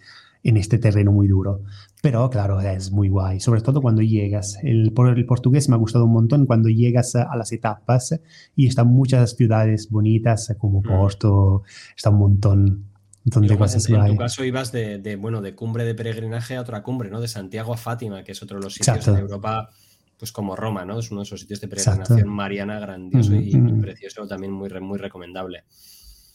en este terreno muy duro. Pero claro, es muy guay, sobre todo cuando llegas. El, el portugués me ha gustado un montón cuando llegas a, las etapas y están muchas ciudades bonitas como Porto, está un montón en, tu caso ibas de, bueno, de cumbre de peregrinaje a otra cumbre, ¿no? De Santiago a Fátima, que es otro de los sitios de Europa, pues como Roma, ¿no? Es uno de esos sitios de peregrinación mariana grandioso y, precioso, también muy, muy recomendable.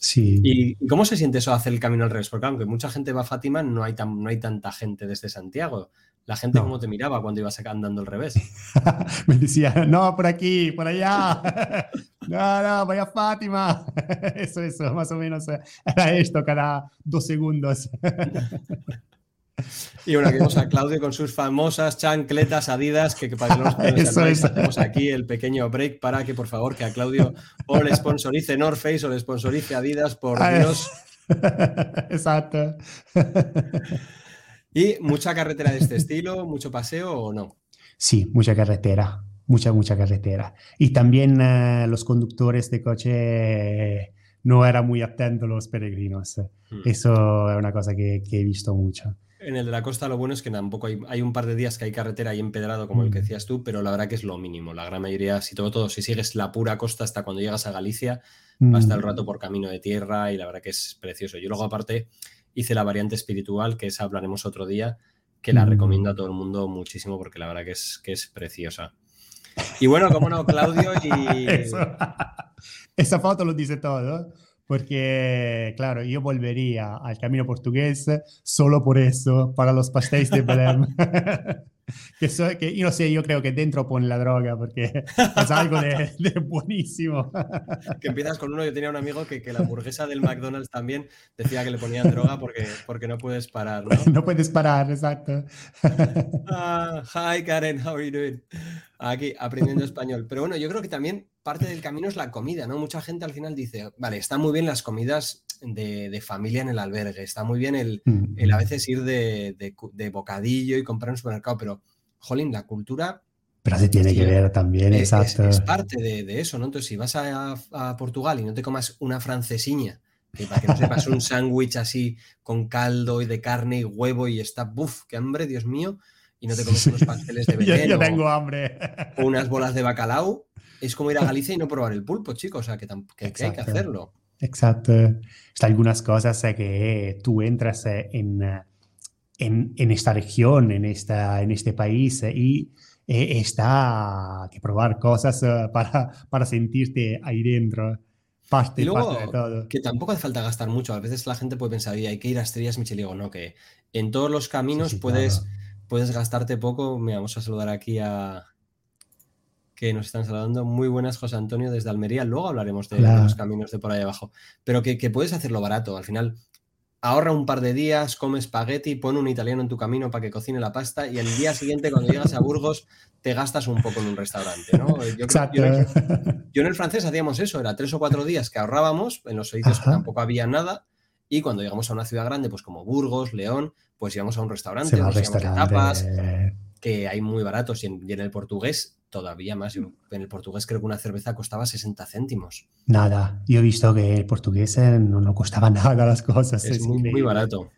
Sí. ¿Y cómo se siente eso hacer el camino al revés? Porque aunque mucha gente va a Fátima, no hay, no hay tanta gente desde Santiago. La gente cómo te miraba cuando ibas andando al revés. Me decía, no, por aquí, por allá. no, no, voy a Fátima. eso, eso, más o menos era esto cada dos segundos. Y bueno, aquí vemos a Claudio con sus famosas chancletas adidas, que, para que los hacemos aquí el pequeño break para que por favor que a Claudio o le sponsorice North Face o le sponsorice Adidas, por Dios. Exacto. ¿Y mucha carretera de este estilo, mucho paseo o no? Sí, mucha carretera, mucha, mucha carretera. Y también eh, los conductores de coche no eran muy atentos los peregrinos. Hmm. Eso es una cosa que, he visto mucho. En el de la costa lo bueno es que tampoco hay, hay un par de días que hay carretera ahí empedrado como el que hmm. decías tú, pero la verdad que es lo mínimo. La gran mayoría, si todo, todo, si sigues la pura costa hasta cuando llegas a Galicia, va a estar el rato por camino de tierra y la verdad que es precioso. Yo luego aparte hice la variante espiritual, que esa hablaremos otro día, que la mm. recomiendo a todo el mundo muchísimo porque la verdad que es, que es preciosa. Y bueno, como no, Claudio y... Esa foto lo dice todo, porque, claro, yo volvería al camino portugués solo por eso, para los pastéis de Belém. que, que yo no sé, yo creo que dentro pone la droga porque es algo de, buenísimo. que empiezas con uno, yo tenía un amigo que, que, la hamburguesa del McDonald's también decía que le ponían droga porque, porque no puedes parar, ¿no? no puedes parar, exacto. Ah, hi Karen, how are you doing? Aquí, aprendiendo español. Pero bueno, yo creo que también parte del camino es la comida, ¿no? Mucha gente al final dice, vale, están muy bien las comidas de, familia en el albergue, está muy bien el, mm. el a veces ir de, de, bocadillo y comprar en un supermercado, pero, jolín, la cultura... Pero se tiene que ver también, es, exacto. Es, parte de, eso, ¿no? Entonces, si vas a, a, Portugal y no te comas una francesiña, que para que no sepas un sándwich así con caldo y de carne y huevo y está, ¡buf! ¡Qué hambre, Dios mío! Y no te comes unos pasteles de veneno. yo, tengo hambre. O unas bolas de bacalao es como ir a Galicia y no probar el pulpo, chicos. O sea, que, hay que hacerlo. Exacto. Hay algunas cosas que tú entras en, en, en, esta región, en, esta, en este país, y eh, está que probar cosas eh, para, para sentirte ahí dentro. Parte, y luego, parte de todo. que tampoco hace falta gastar mucho. A veces la gente puede pensar, hay que ir a Estrellas Micheligo. No, que en todos los caminos sí, sí, puedes, claro. puedes gastarte poco. Mira, vamos a saludar aquí a, que nos están saludando. Muy buenas, José Antonio, desde Almería. Luego hablaremos de, claro. de los caminos de por ahí abajo. Pero que, que, puedes hacerlo barato. Al final, ahorra un par de días, come espagueti, pon un italiano en tu camino para que cocine la pasta y el día siguiente, cuando llegas a Burgos, te gastas un poco en un restaurante. ¿no? Yo, Exacto. Yo, yo, en el francés hacíamos eso, era tres o cuatro días que ahorrábamos en los sitios que tampoco había nada. Y cuando llegamos a una ciudad grande, pues como Burgos, León, pues íbamos a un restaurante, nos restaurante. tapas, que hay muy baratos. Y en, y en el portugués todavía más. En el portugués creo que una cerveza costaba 60 céntimos. Nada. Yo he visto que el portugués eh, no, no costaba nada las cosas. Es, es muy, muy, barato.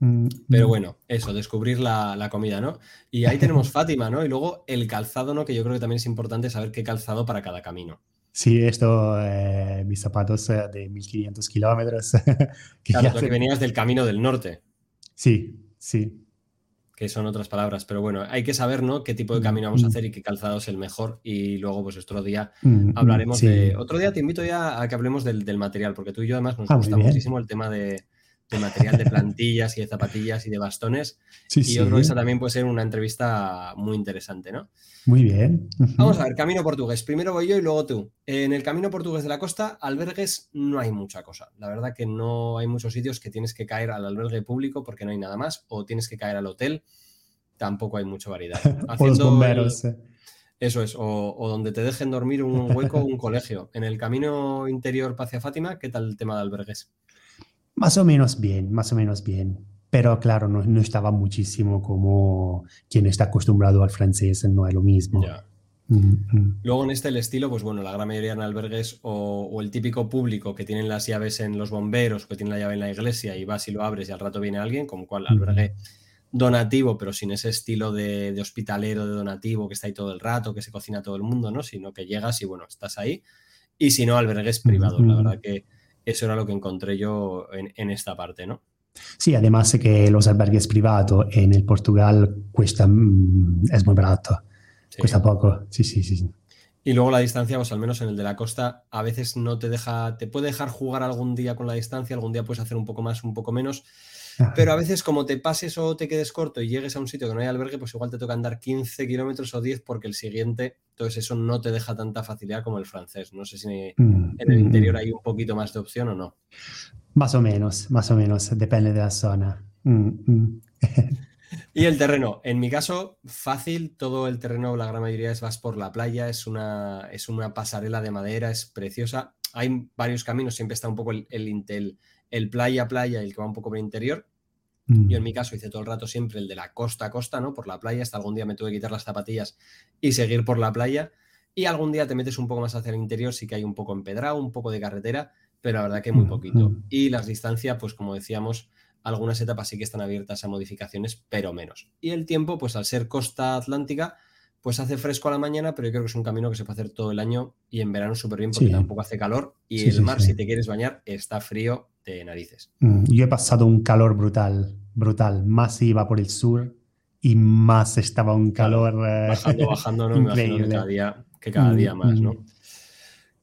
Mm, Pero bueno, eso, descubrir la, la, comida, ¿no? Y ahí tenemos Fátima, ¿no? Y luego el calzado, ¿no? Que yo creo que también es importante saber qué calzado para cada camino. Sí, esto, eh, mis zapatos eh, de 1500 kilómetros. claro, que venías del camino del norte. Sí, sí que son otras palabras, pero bueno, hay que saber, ¿no? Qué tipo de camino vamos a hacer y qué calzado es el mejor y luego, pues otro día hablaremos sí. de... Otro día te invito ya a que hablemos del, del material, porque tú y yo además nos ah, gusta muchísimo el tema de, de, material de plantillas y de zapatillas y de bastones sí, y yo creo que esa también puede ser una entrevista muy interesante, ¿no? Muy bien. Vamos a ver, camino portugués. Primero voy yo y luego tú. En el camino portugués de la costa, albergues no hay mucha cosa. La verdad que no hay muchos sitios que tienes que caer al albergue público porque no hay nada más, o tienes que caer al hotel. Tampoco hay mucha variedad. o los bomberos. El... Eso es, o, o, donde te dejen dormir un hueco o un colegio. En el camino interior hacia Fátima, ¿qué tal el tema de albergues? Más o menos bien, más o menos bien pero claro, no, no, estaba muchísimo como quien está acostumbrado al francés, no es lo mismo. Yeah. Mm -hmm. Luego en este el estilo, pues bueno, la gran mayoría en albergues o, o, el típico público que tienen las llaves en los bomberos, que tienen la llave en la iglesia y vas y lo abres y al rato viene alguien, como cual albergue donativo, pero sin ese estilo de, de, hospitalero, de donativo, que está ahí todo el rato, que se cocina todo el mundo, ¿no? Sino que llegas y bueno, estás ahí. Y si no, albergues privados. La verdad que eso era lo que encontré yo en, en esta parte, ¿no? Sí, además que los albergues privados en el Portugal cuestan, es muy barato, sí. cuesta poco, sí, sí, sí. Y luego la distancia, pues al menos en el de la costa, a veces no te deja, te puede dejar jugar algún día con la distancia, algún día puedes hacer un poco más, un poco menos. Pero a veces como te pases o te quedes corto y llegues a un sitio que no hay albergue, pues igual te toca andar 15 kilómetros o 10 porque el siguiente, entonces eso no te deja tanta facilidad como el francés. No sé si mm, en el interior hay un poquito más de opción o no. Más o menos, más o menos, depende de la zona. Mm, mm. y el terreno, en mi caso, fácil, todo el terreno, la gran mayoría es vas por la playa, es una, es una pasarela de madera, es preciosa. Hay varios caminos, siempre está un poco el, el, el, el playa playa, el que va un poco por el interior. Mm. Yo en mi caso hice todo el rato siempre el de la costa a costa, ¿no? Por la playa, hasta algún día me tuve que quitar las zapatillas y seguir por la playa. Y algún día te metes un poco más hacia el interior, sí que hay un poco empedrado, un poco de carretera, pero la verdad que muy poquito. Y las distancias, pues como decíamos, algunas etapas sí que están abiertas a modificaciones, pero menos. Y el tiempo, pues al ser costa atlántica, pues hace fresco a la mañana, pero yo creo que es un camino que se puede hacer todo el año y en verano súper bien porque sí. tampoco hace calor y sí, el sí, mar, si te quieres bañar, está frío de narices. Mm, yo he pasado un calor brutal, brutal. Más iba por el sur y más estaba un calor... Claro, bajando, bajando, ¿no? Increíble. que cada día, que cada día más, ¿no? Mm.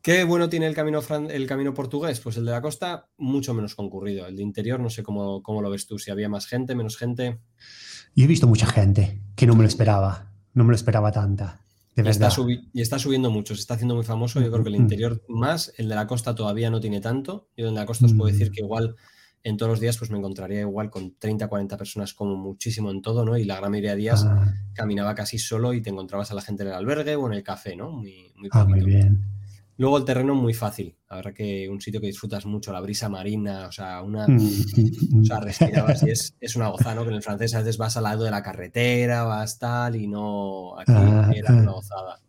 ¿Qué bueno tiene el camino, el camino portugués? Pues el de la costa, mucho menos concurrido. El de interior, no sé cómo, cómo lo ves tú, si había más gente, menos gente. Yo he visto mucha gente que no me lo esperaba, no me lo esperaba tanta. De y, está y, está subiendo mucho, se está haciendo muy famoso. Yo creo que el interior más, el de la costa todavía no tiene tanto. Yo de la costa os puedo decir que igual en todos los días pues me encontraría igual con 30, 40 personas como muchísimo en todo, ¿no? Y la gran mayoría de días ah. caminaba casi solo y te encontrabas a la gente en el albergue o en el café, ¿no? Muy, muy, ah, muy bien. Luego el terreno muy fácil, la verdad que un sitio que disfrutas mucho, la brisa marina, o sea, una, o sea, respirabas y es, es, una gozada, ¿no? Que en el francés a veces vas al lado de la carretera, vas tal y no, aquí ah, era una gozada.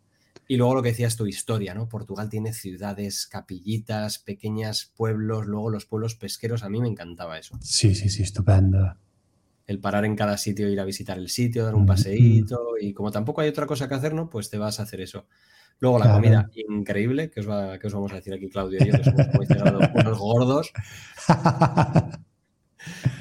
Y luego lo que decías tu historia, ¿no? Portugal tiene ciudades, capillitas, pequeñas pueblos, luego los pueblos pesqueros, a mí me encantaba eso. Sí, sí, sí, estupendo. El parar en cada sitio, ir a visitar el sitio, dar un paseíto y como tampoco hay otra cosa que hacer, ¿no? Pues te vas a hacer eso. Luego la claro. comida increíble, que os, va, que os, vamos a decir aquí Claudio y yo, que somos muy unos gordos.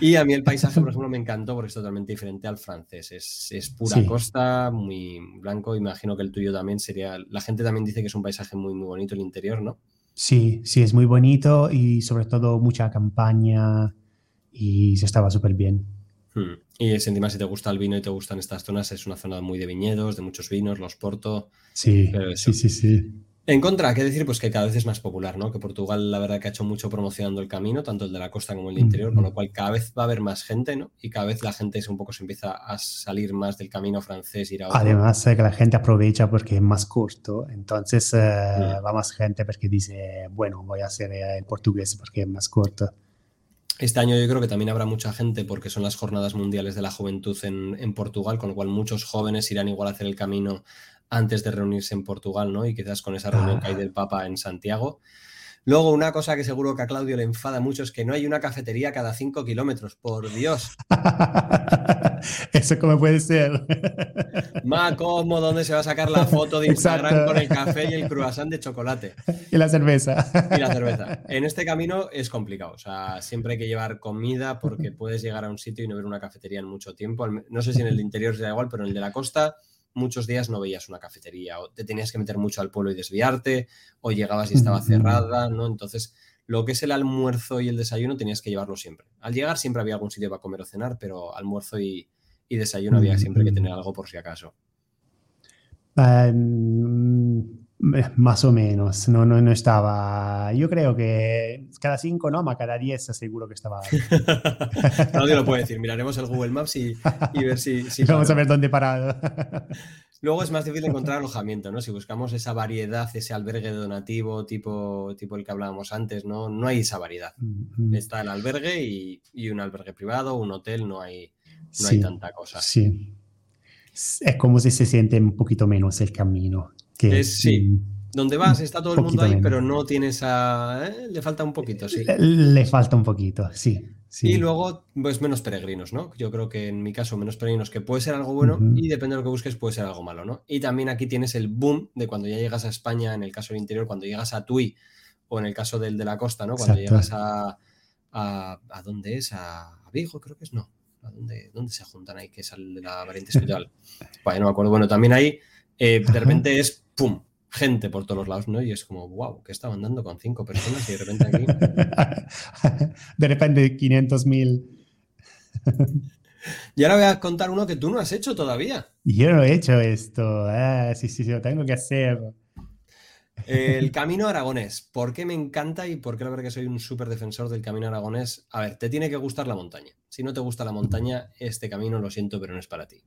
Y a mí el paisaje, por ejemplo, me encantó porque es totalmente diferente al francés. Es, pura costa, muy blanco. Imagino que el tuyo también sería. La gente también dice que es un paisaje muy, muy bonito el interior, ¿no? Sí, sí, es muy bonito y sobre todo mucha campaña y se estaba súper bien. Hmm. Y es, encima, si te gusta el vino y te gustan estas zonas, es una zona muy de viñedos, de muchos vinos, los Porto. Sí, sí, sí, sí. En contra, ¿qué decir? Pues que cada vez es más popular, ¿no? Que Portugal, la verdad, que ha hecho mucho promocionando el camino, tanto el de la costa como el interior, con lo cual cada vez va a haber más gente, ¿no? Y cada vez la gente es un poco se empieza a salir más del camino francés, ir a Además, que la gente aprovecha porque es más corto, entonces eh, va más gente porque dice, bueno, voy a hacer eh, el portugués porque es más corto. Este año yo creo que también habrá mucha gente porque son las jornadas mundiales de la juventud en, en, Portugal, con lo cual muchos jóvenes irán igual a hacer el camino antes de reunirse en Portugal, ¿no? Y quizás con esa reunión que hay ah. del Papa en Santiago. Luego, una cosa que seguro que a Claudio le enfada mucho es que no hay una cafetería cada cinco kilómetros, por Dios. Eso cómo puede ser. Más cómodo, ¿dónde se va a sacar la foto de Instagram con el café y el croissant de chocolate? Y la cerveza. Y la cerveza. En este camino es complicado, o sea, siempre hay que llevar comida porque puedes llegar a un sitio y no ver una cafetería en mucho tiempo. No sé si en el interior será igual, pero en el de la costa muchos días no veías una cafetería o te tenías que meter mucho al pueblo y desviarte o llegabas y estaba cerrada, ¿no? Entonces, lo que es el almuerzo y el desayuno tenías que llevarlo siempre. Al llegar siempre había algún sitio para comer o cenar, pero almuerzo y, desayuno había siempre que tener algo por si acaso. Em, más o menos, no, no, no estaba. Yo creo que cada cinco, no, más cada diez seguro que estaba. Nadie lo puede decir. Miraremos el Google Maps y, ver si. Vamos a ver dónde parado. Luego es más difícil encontrar alojamiento, ¿no? Si buscamos esa variedad, ese albergue donativo tipo, tipo el que hablábamos antes, ¿no? No hay esa variedad. Está el albergue y, un albergue privado, un hotel, no hay, no hay tanta cosa. Sí. Es como si se siente un poquito menos el camino sí. Donde vas está todo el mundo ahí, pero no tienes a... ¿eh? Le falta un poquito, sí. Le, falta un poquito, sí. Y luego, pues menos peregrinos, ¿no? Yo creo que en mi caso, menos peregrinos, que puede ser algo bueno y depende de lo que busques, puede ser algo malo, ¿no? Y también aquí tienes el boom de cuando ya llegas a España, en el caso del interior, cuando llegas a Tui o en el caso del de la costa, ¿no? Cuando llegas a, a, dónde es? A, Vigo, creo que es, no. ¿A dónde, dónde se juntan ahí? Que es el de la variante espiritual. bueno, no me acuerdo. Bueno, también ahí eh, de repente es ¡pum! Gente por todos los lados, ¿no? Y es como, wow, ¿qué estaban dando con cinco personas y de repente aquí. de repente 500 mil. y ahora voy a contar uno que tú no has hecho todavía. Yo no he hecho esto. Ah, sí, sí, sí, lo tengo que hacer. El camino aragonés. ¿Por qué me encanta y por qué la verdad que soy un súper defensor del camino aragonés? A ver, te tiene que gustar la montaña. Si no te gusta la montaña, este camino lo siento, pero no es para ti.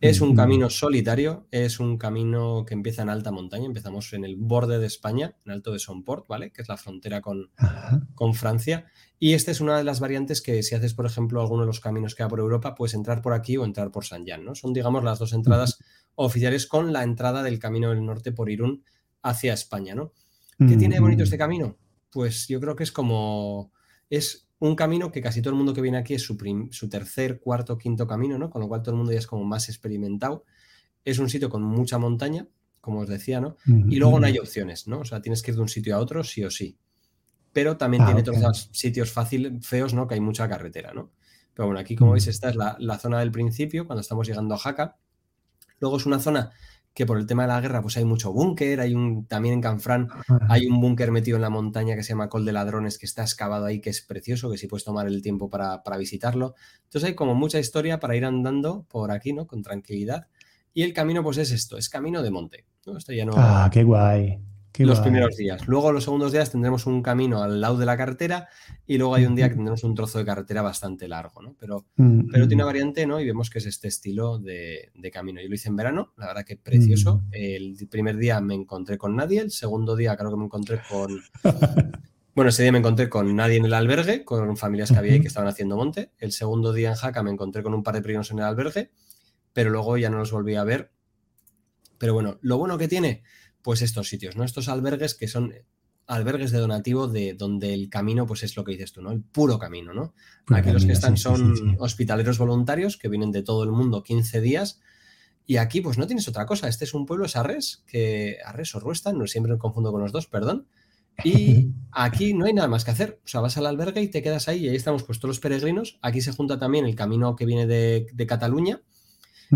Es un camino solitario, es un camino que empieza en alta montaña, empezamos en el borde de España, en Alto de Somport, ¿vale? Que es la frontera con, con, Francia. Y esta es una de las variantes que si haces, por ejemplo, alguno de los caminos que va por Europa, puedes entrar por aquí o entrar por San Jan, ¿no? Son, digamos, las dos entradas oficiales con la entrada del Camino del Norte por Irún hacia España, ¿no? ¿Qué tiene de bonito este camino? Pues yo creo que es como... Es un camino que casi todo el mundo que viene aquí es su, su, tercer, cuarto, quinto camino, ¿no? Con lo cual todo el mundo ya es como más experimentado. Es un sitio con mucha montaña, como os decía, ¿no? Y luego no hay opciones, ¿no? O sea, tienes que ir de un sitio a otro sí o sí. Pero también ah, tiene todos los sitios fáciles, feos, ¿no? Que hay mucha carretera, ¿no? Pero bueno, aquí como veis, esta es la, la, zona del principio, cuando estamos llegando a Jaca. Luego es una zona que por el tema de la guerra pues hay mucho búnker, hay un, también en Canfrán hay un búnker metido en la montaña que se llama Col de Ladrones, que está excavado ahí, que es precioso, que si puedes tomar el tiempo para, visitarlo. Entonces hay como mucha historia para ir andando por aquí, ¿no? Con tranquilidad. Y el camino pues es esto, es camino de monte. ¿no? Esto ya no... Ah, qué guay los primeros días. Luego los segundos días tendremos un camino al lado de la carretera y luego hay un día que tendremos un trozo de carretera bastante largo, ¿no? Pero, mm, pero tiene una mm. variante, ¿no? Y vemos que es este estilo de, camino. Yo lo hice en verano, la verdad que precioso. Mm. El primer día me encontré con nadie, el segundo día creo que me encontré con... Bueno, ese día me encontré con nadie en el albergue, con familias que había ahí que estaban haciendo monte. El segundo día en Jaca me encontré con un par de primos en el albergue, pero luego ya no los volví a ver. Pero bueno, lo bueno que tiene pues estos sitios, ¿no? Estos albergues que son albergues de donativo de donde el camino, pues es lo que dices tú, ¿no? El puro camino, ¿no? Aquí los que están son hospitaleros voluntarios que vienen de todo el mundo 15 días y aquí pues no tienes otra cosa. Este es un pueblo, es Arres, que Arres o Ruesta, no siempre me confundo con los dos, perdón. Y aquí no hay nada más que hacer. O sea, vas al albergue y te quedas ahí y ahí estamos pues todos los peregrinos. Aquí se junta también el camino que viene de, de Cataluña.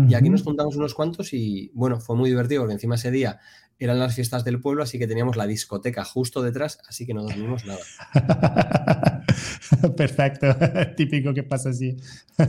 Y aquí nos juntamos unos cuantos y bueno, fue muy divertido porque encima ese día eran las fiestas del pueblo, así que teníamos la discoteca justo detrás, así que no dormimos nada. Perfecto, típico que pasa así.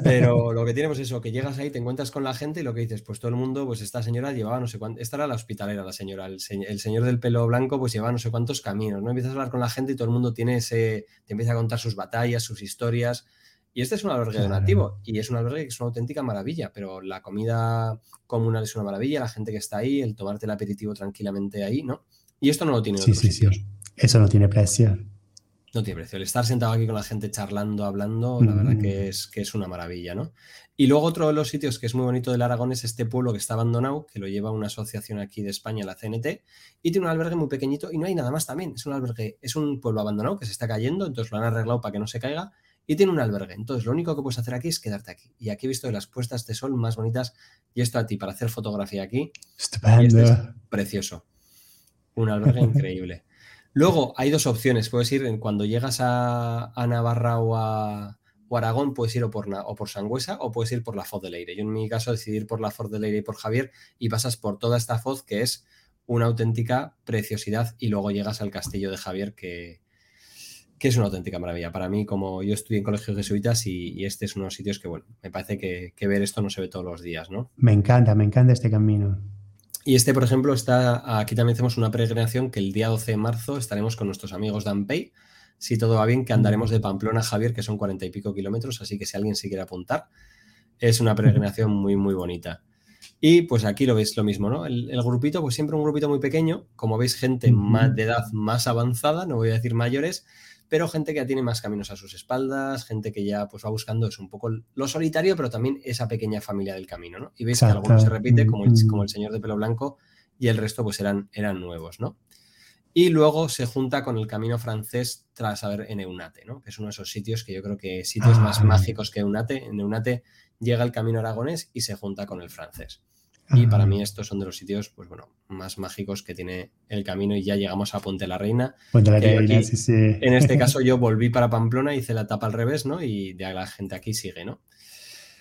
Pero lo que tenemos es eso, que llegas ahí, te encuentras con la gente y lo que dices, pues todo el mundo, pues esta señora llevaba no sé cuánto, esta era la hospitalera, la señora, el, señor del pelo blanco, pues llevaba no sé cuántos caminos, ¿no? Empiezas a hablar con la gente y todo el mundo tiene ese, te empieza a contar sus batallas, sus historias. Y este es un albergue donativo y es un albergue que es una auténtica maravilla, pero la comida comunal es una maravilla, la gente que está ahí, el tomarte el aperitivo tranquilamente ahí, ¿no? Y esto no lo tiene sí, sí, Sí. Eso no tiene precio. No tiene precio. El estar sentado aquí con la gente charlando, hablando, la verdad que es, que es una maravilla, ¿no? Y luego otro de los sitios que es muy bonito del Aragón es este pueblo que está abandonado, que lo lleva una asociación aquí de España, la CNT, y tiene un albergue muy pequeñito y no hay nada más también. Es un albergue, es un pueblo abandonado que se está cayendo, entonces lo han arreglado para que no se caiga y tiene un albergue. Entonces, lo único que puedes hacer aquí es quedarte aquí. Y aquí he visto las puestas de sol más bonitas. Y esto a ti para hacer fotografía aquí. Estupendo. es precioso. Un albergue increíble. Luego hay dos opciones. Puedes ir cuando llegas a, Navarra o a, Aragón, puedes ir o por, o por Sangüesa o puedes ir por la Foz de Leire. Yo en mi caso decidí ir por la Foz de Leire y por Javier y pasas por toda esta Foz que es una auténtica preciosidad y luego llegas al castillo de Javier que, que es una auténtica maravilla. Para mí, como yo estudié en colegios jesuitas y, este es uno de los sitios que, bueno, me parece que, ver esto no se ve todos los días, ¿no? Me encanta, me encanta este camino. Y este, por ejemplo, está, aquí también hacemos una peregrinación que el día 12 de marzo estaremos con nuestros amigos de Ampey. Si todo va bien, que andaremos de Pamplona a Javier, que son cuarenta y pico kilómetros, así que si alguien se quiere apuntar, es una peregrinación muy, muy bonita. Y pues aquí lo veis lo mismo, ¿no? El, grupito, pues siempre un grupito muy pequeño, como veis, gente más de edad más avanzada, no voy a decir mayores, pero gente que ya tiene más caminos a sus espaldas, gente que ya pues va buscando es un poco lo solitario, pero también esa pequeña familia del camino, ¿no? Y veis que algunos se repite, como el, como el señor de pelo blanco, y el resto pues eran, eran nuevos, ¿no? Y luego se junta con el camino francés tras haber en Eunate, ¿no? Que es uno de esos sitios que yo creo que sitios más ah. mágicos que Eunate. En Eunate llega el camino aragonés y se junta con el francés. Y para mí estos son de los sitios, pues bueno, más mágicos que tiene el camino y ya llegamos a Ponte la Reina. Ponte la Reina, sí, sí. En este caso yo volví para Pamplona, hice la etapa al revés, ¿no? Y de la gente aquí sigue, ¿no?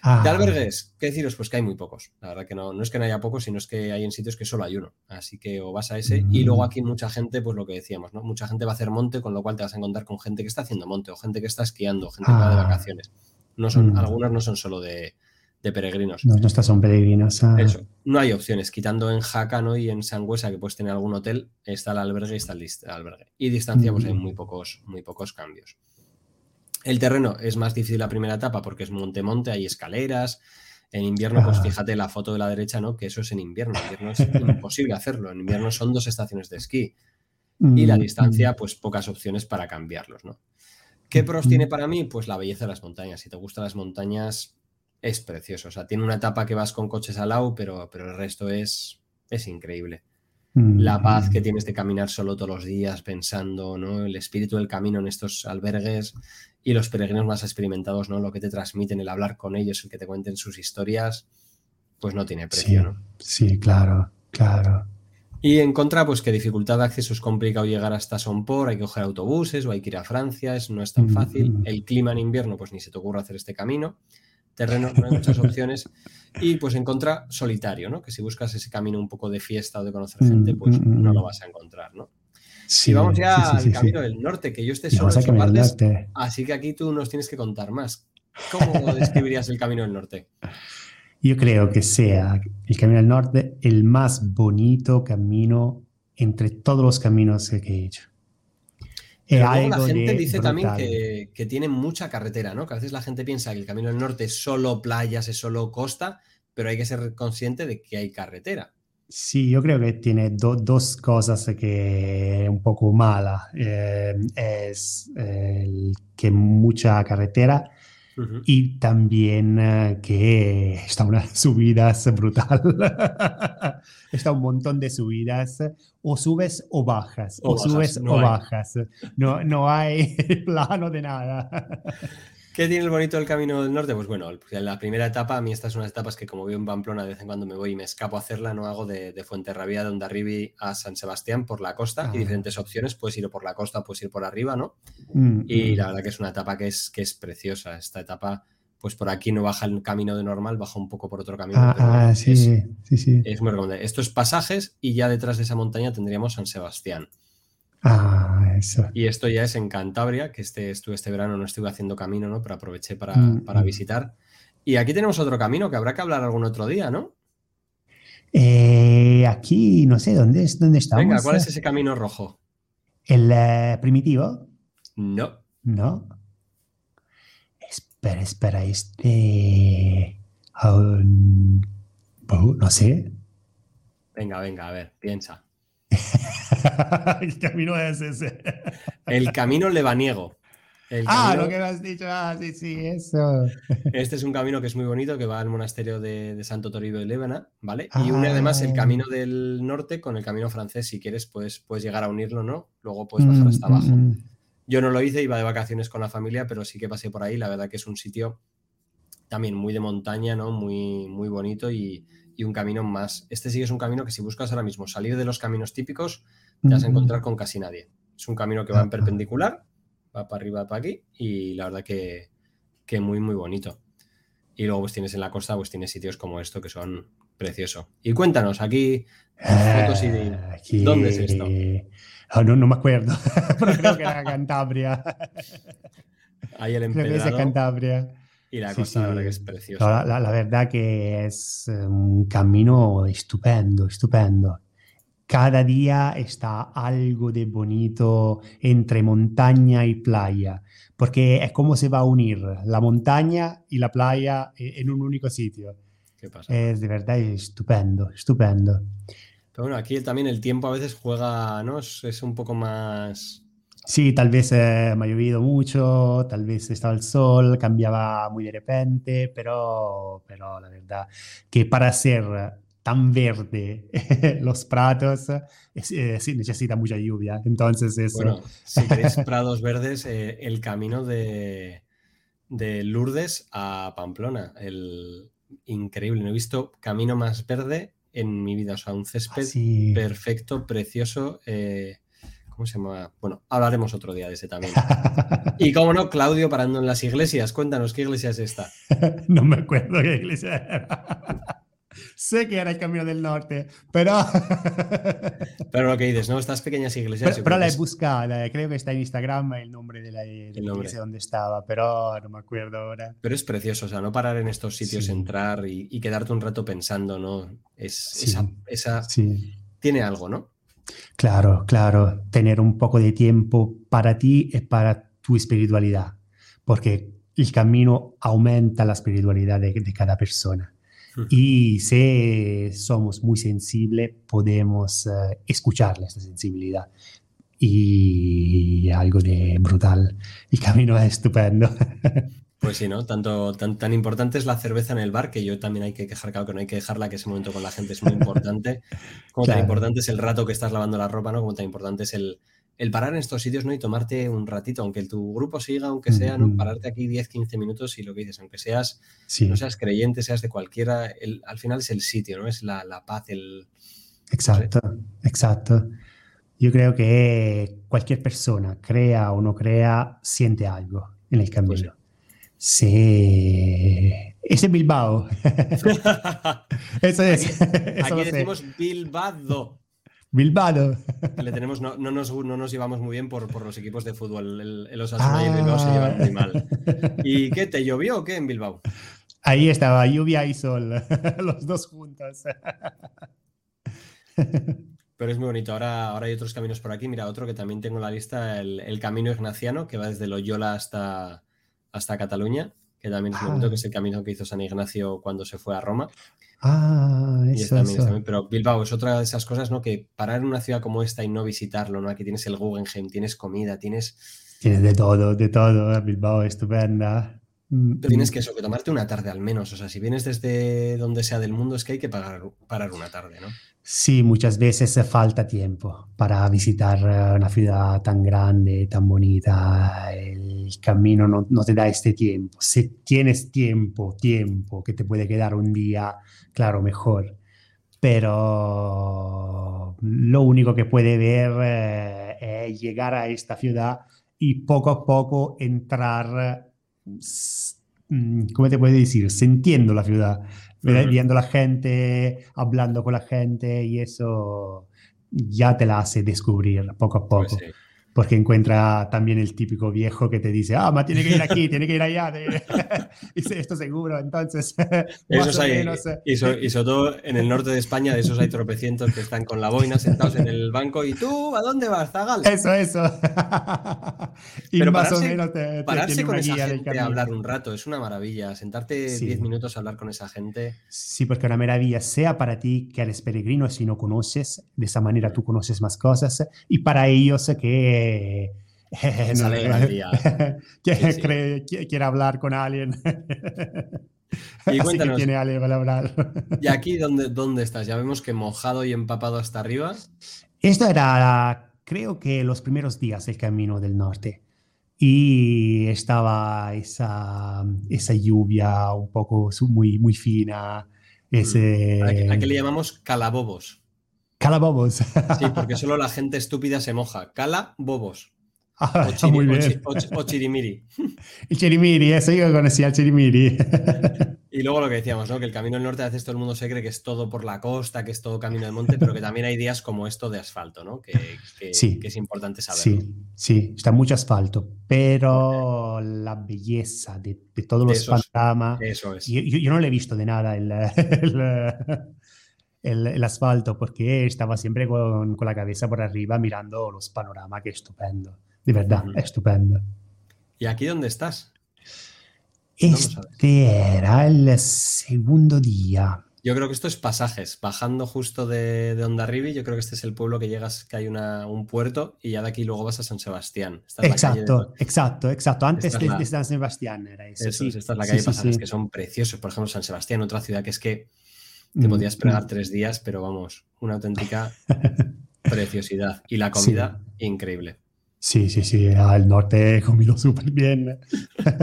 Ah. De albergues, ¿qué deciros? Pues que hay muy pocos. La verdad que no, no es que no haya pocos, sino es que hay en sitios que solo hay uno. Así que o vas a ese. Y luego aquí mucha gente, pues lo que decíamos, ¿no? Mucha gente va a hacer monte, con lo cual te vas a encontrar con gente que está haciendo monte o gente que está esquiando, gente que va de ah. vacaciones. No son, mm. Algunas no son solo de, de peregrinos. No, no estas son peregrinos. Ah. Eso, no hay opciones. Quitando en Jaca y en Sangüesa, que puedes tener algún hotel, está el albergue y está el albergue. Y distancia, pues hay mm. muy pocos, muy pocos cambios. El terreno es más difícil la primera etapa porque es monte-monte, hay escaleras. En invierno, pues ah. fíjate la foto de la derecha, ¿no? Que eso es en invierno. En invierno es imposible hacerlo. En invierno son dos estaciones de esquí. Y la mm, distancia, mm. pues pocas opciones para cambiarlos, ¿no? ¿Qué pros tiene para mí? Pues la belleza de las montañas. Si te gustan las montañas, es precioso. O sea, tiene una etapa que vas con coches al lado, pero, pero el resto es, es increíble. Mm, la paz que mm. tienes de caminar solo todos los días pensando, ¿no? El espíritu del camino en estos albergues y los peregrinos más experimentados, ¿no? Lo que te transmiten, el hablar con ellos, el que te cuenten sus historias, pues no tiene precio, sí, ¿no? Sí, claro, claro. Y en contra, pues que dificultad de acceso es complicado llegar hasta Sompor, hay que coger autobuses o hay que ir a Francia, es, no es tan mm, fácil. El clima en invierno, pues ni se te ocurre hacer este camino terreno, no hay muchas opciones. Y pues en contra, solitario, ¿no? Que si buscas ese camino un poco de fiesta o de conocer gente, pues mm, mm, no lo mm. vas a encontrar, ¿no? Sí, y vamos ya al camino del norte, que yo esté solo en partes, así que aquí tú nos tienes que contar más. ¿Cómo describirías el camino del norte? Yo creo que sea el camino del norte el más bonito camino entre todos los caminos que he hecho la gente dice también que, tiene mucha carretera, ¿no? Que a veces la gente piensa que el Camino del Norte es solo playas, es solo costa, pero hay que ser consciente de que hay carretera. Sí, yo creo que tiene dos cosas que un poco mala. Eh, es que mucha carretera y también eh, que está unas subidas brutal. está un montón de subidas. O subes o bajas. O, subes o bajas. No, no hay plano de nada. ¿Qué tiene el bonito del Camino del Norte? Pues bueno, pues la primera etapa, a mí estas son unas etapas que como vivo en Pamplona, de vez en cuando me voy y me escapo a hacerla, no hago de, de Fuenterrabía, de Ondarribi a San Sebastián por la costa y Ah. diferentes opciones, puedes ir por la costa, puedes ir por arriba, ¿no? Mm, Y mm. la verdad que es una etapa que es, que es preciosa. Esta etapa, pues por aquí no baja el camino de normal, baja un poco por otro camino. Ah, pero bueno, ah, es- sí, sí, sí. es muy recomendable. Esto es pasajes y ya detrás de esa montaña tendríamos San Sebastián. Ah, eso. Y esto ya es en Cantabria, que este, estuve este verano, no estuve haciendo camino, ¿no? Pero aproveché para, Mm, para mm. visitar. Y aquí tenemos otro camino que habrá que hablar algún otro día, ¿no? Eh, aquí, no sé, ¿dónde, es, dónde estamos? Venga, ¿cuál es ese camino rojo? ¿El eh, primitivo? No. No. Espera, espera, este... aún- oh, no sé. Venga, venga, a ver, piensa. ¿Qué camino es ese? El camino lebaniego. El Ah, camino- lo que me has dicho. Ah, sí, sí, eso. Este es un camino que es muy bonito, que va al monasterio de, de Santo Toribio de Lébana, ¿vale? Y une Ah. además el camino del norte con el camino francés. Si quieres, puedes, puedes llegar a unirlo, ¿no? Luego puedes bajar hasta Mm, abajo. mm, Yo no lo hice, iba de vacaciones con la familia, pero sí que pasé por ahí. La verdad que es un sitio también muy de montaña, ¿no? Muy, muy bonito y, y un camino más. Este sí es un camino que si buscas ahora mismo salir de los caminos típicos, te vas a encontrar con casi nadie. Es un camino que va en perpendicular, va para arriba, para aquí, y la verdad que, que muy, muy bonito. Y luego pues tienes en la costa, pues tienes sitios como esto que son preciosos. Y cuéntanos, aquí fotos y de- Ah, aquí- ¿Dónde es esto? Ah, no, no me acuerdo, pero creo que era Cantabria. hay el Creo que es empedrado Cantabria. Y la Sí, costa, la verdad que es preciosa. No, la, la- la verdad que es eh, un camino estupendo, estupendo. Cada día está algo de bonito entre montaña y playa, porque es como se va a unir la montaña y la playa e- en un único sitio. ¿Qué pasa? Es de verdad estupendo, estupendo. Pero bueno, aquí también el tiempo a veces juega, ¿no? Es, es un poco más... Sí, tal vez eh, me ha llovido mucho, tal vez estaba el sol, cambiaba muy de repente, pero, pero la verdad que para ser tan verde los pratos es- eh, sí necesita mucha lluvia. Entonces eso. Bueno, si queréis prados verdes, eh, el camino de, de Lourdes a Pamplona. El, increíble, no he visto camino más verde en mi vida. O sea, un césped así. perfecto, precioso. eh, ¿Cómo se llama? Bueno, hablaremos otro día de ese también. Y cómo no, Claudio parando en las iglesias. Cuéntanos, ¿qué iglesia es esta? no me acuerdo qué iglesia era. sé que era el Camino del Norte, pero... Pero lo que dices, ¿no? Estas pequeñas iglesias. pero, pero la he buscado, creo que está en Instagram el nombre de la, de la iglesia donde estaba, pero no me acuerdo ahora. Pero es precioso, o sea, no parar en estos sitios, Sí. entrar y, y quedarte un rato pensando, ¿no? Es, Sí. esa, esa- Sí. tiene algo, ¿no? Claro, claro, tener un poco de tiempo para ti y para tu espiritualidad, porque el camino aumenta la espiritualidad de, de cada persona. Y si somos muy sensibles, podemos eh, escucharle esta sensibilidad. Y algo de brutal. El camino es estupendo. Pues sí, ¿no? Tanto, tan, tan importante es la cerveza en el bar que yo también hay que dejar claro que no hay que dejarla, que ese momento con la gente es muy importante. Como tan importante es el rato que estás lavando la ropa, ¿no? Como tan importante es el, el parar en estos sitios, ¿no? Y tomarte un ratito, aunque tu grupo siga, aunque sea, ¿no? Pararte aquí 10, 15 minutos y lo que dices, aunque seas, Sí, no seas creyente, seas de cualquiera, el- al final es el sitio, ¿no? Es la, la paz, el... exacto, exacto. Yo creo que cualquier persona, crea o no crea, siente algo en el camino. Pues sí. Sí. Es en Bilbao. Eso es. Eso Aquí sé. decimos Bilbao. Bilbao. le tenemos, no, no nos, no nos llevamos muy bien por, por los equipos de fútbol. El, el Osasuna y el Bilbao se llevan muy mal. ¿Y qué? ¿Te llovió o qué en Bilbao? Ahí estaba, lluvia y sol, los dos juntos. Pero es muy bonito. Ahora, ahora hay otros caminos por aquí. Mira, otro que también tengo en la lista, el, el camino ignaciano, que va desde Loyola hasta, hasta Cataluña, que también es Ah. que es el camino que hizo San Ignacio cuando se fue a Roma. Ah, Y eso, es también- eso. también- pero Bilbao es otra de esas cosas, ¿no? Que parar en una ciudad como esta y no visitarlo, ¿no? Aquí tienes el Guggenheim, tienes comida, tienes... Tiene de todo, de todo. Bilbao, estupenda. Mm, Pero tienes que eso, que tomarte una tarde al menos. O sea, si vienes desde donde sea del mundo, es que hay que pagar, parar una tarde, ¿no? Sí, muchas veces falta tiempo para visitar eh, una ciudad tan grande, tan bonita. El camino no, no, te da este tiempo. Si tienes tiempo, tiempo que te puede quedar un día, claro, mejor. Pero lo único que puede ver eh, es llegar a esta ciudad y poco a poco entrar, mm, ¿cómo te puedo decir? Sintiendo la ciudad, viendo la gente, hablando con la gente y eso ya te la hace descubrir poco a pues poco porque encuentra también el típico viejo que te dice, ah, ma tiene que ir aquí, tiene que ir allá, y esto seguro, entonces, esos hay, menos, eh. y, sobre todo en el norte de España, de esos hay tropecientos que están con la boina sentados en el banco y tú, ¿a dónde vas, Zagal? Eso, eso. y Pero más pararse, o menos te, pararse con esa gente a hablar un rato, es una maravilla, sentarte 10 minutos a hablar con esa gente. Sí, porque una maravilla, sea para ti que eres peregrino si no conoces, de esa manera tú conoces más cosas, y para ellos que quiere, hablar con alguien. Y cuéntanos, tiene alguien para hablar. ¿Y aquí dónde, dónde estás? Ya vemos que mojado y empapado hasta arriba. Esto era, creo que los primeros días del Camino del Norte. Y estaba esa, esa lluvia un poco muy, muy fina. Mm. Ese... ¿A qué le llamamos calabobos? Calabobos. Sí, porque solo la gente estúpida se moja. Cala bobos. Ah, o, muy bien. O, chirimiri. El chirimiri, eso yo conocía el chirimiri. Y luego lo que decíamos, ¿no? Que el camino del norte a veces todo el mundo se cree que es todo por la costa, que es todo camino del monte, pero que también hay días como esto de asfalto, ¿no? Que, sí, que es importante saber. Sí, sí, está mucho asfalto, pero la belleza de, todos los panoramas. Eso es. Yo, yo, no le he visto de nada el, el, asfalto porque estaba siempre con, con, la cabeza por arriba mirando los panoramas, que estupendo, de verdad, estupendo. ¿Y aquí dónde estás? Este era el segundo día. Yo creo que esto es pasajes, bajando justo de, de Ondarribi, yo creo que este es el pueblo que llegas, que hay una, un puerto y ya de aquí luego vas a San Sebastián. exacto, exacto, exacto. Antes de, San Sebastián era eso. sí. esta es la calle pasajes que son preciosos. Por ejemplo, San Sebastián, otra ciudad que es que te mm, podías pegar mm. tres días, pero vamos, una auténtica preciosidad. Y la comida, increíble. Sí, sí, sí, al norte he comido súper bien.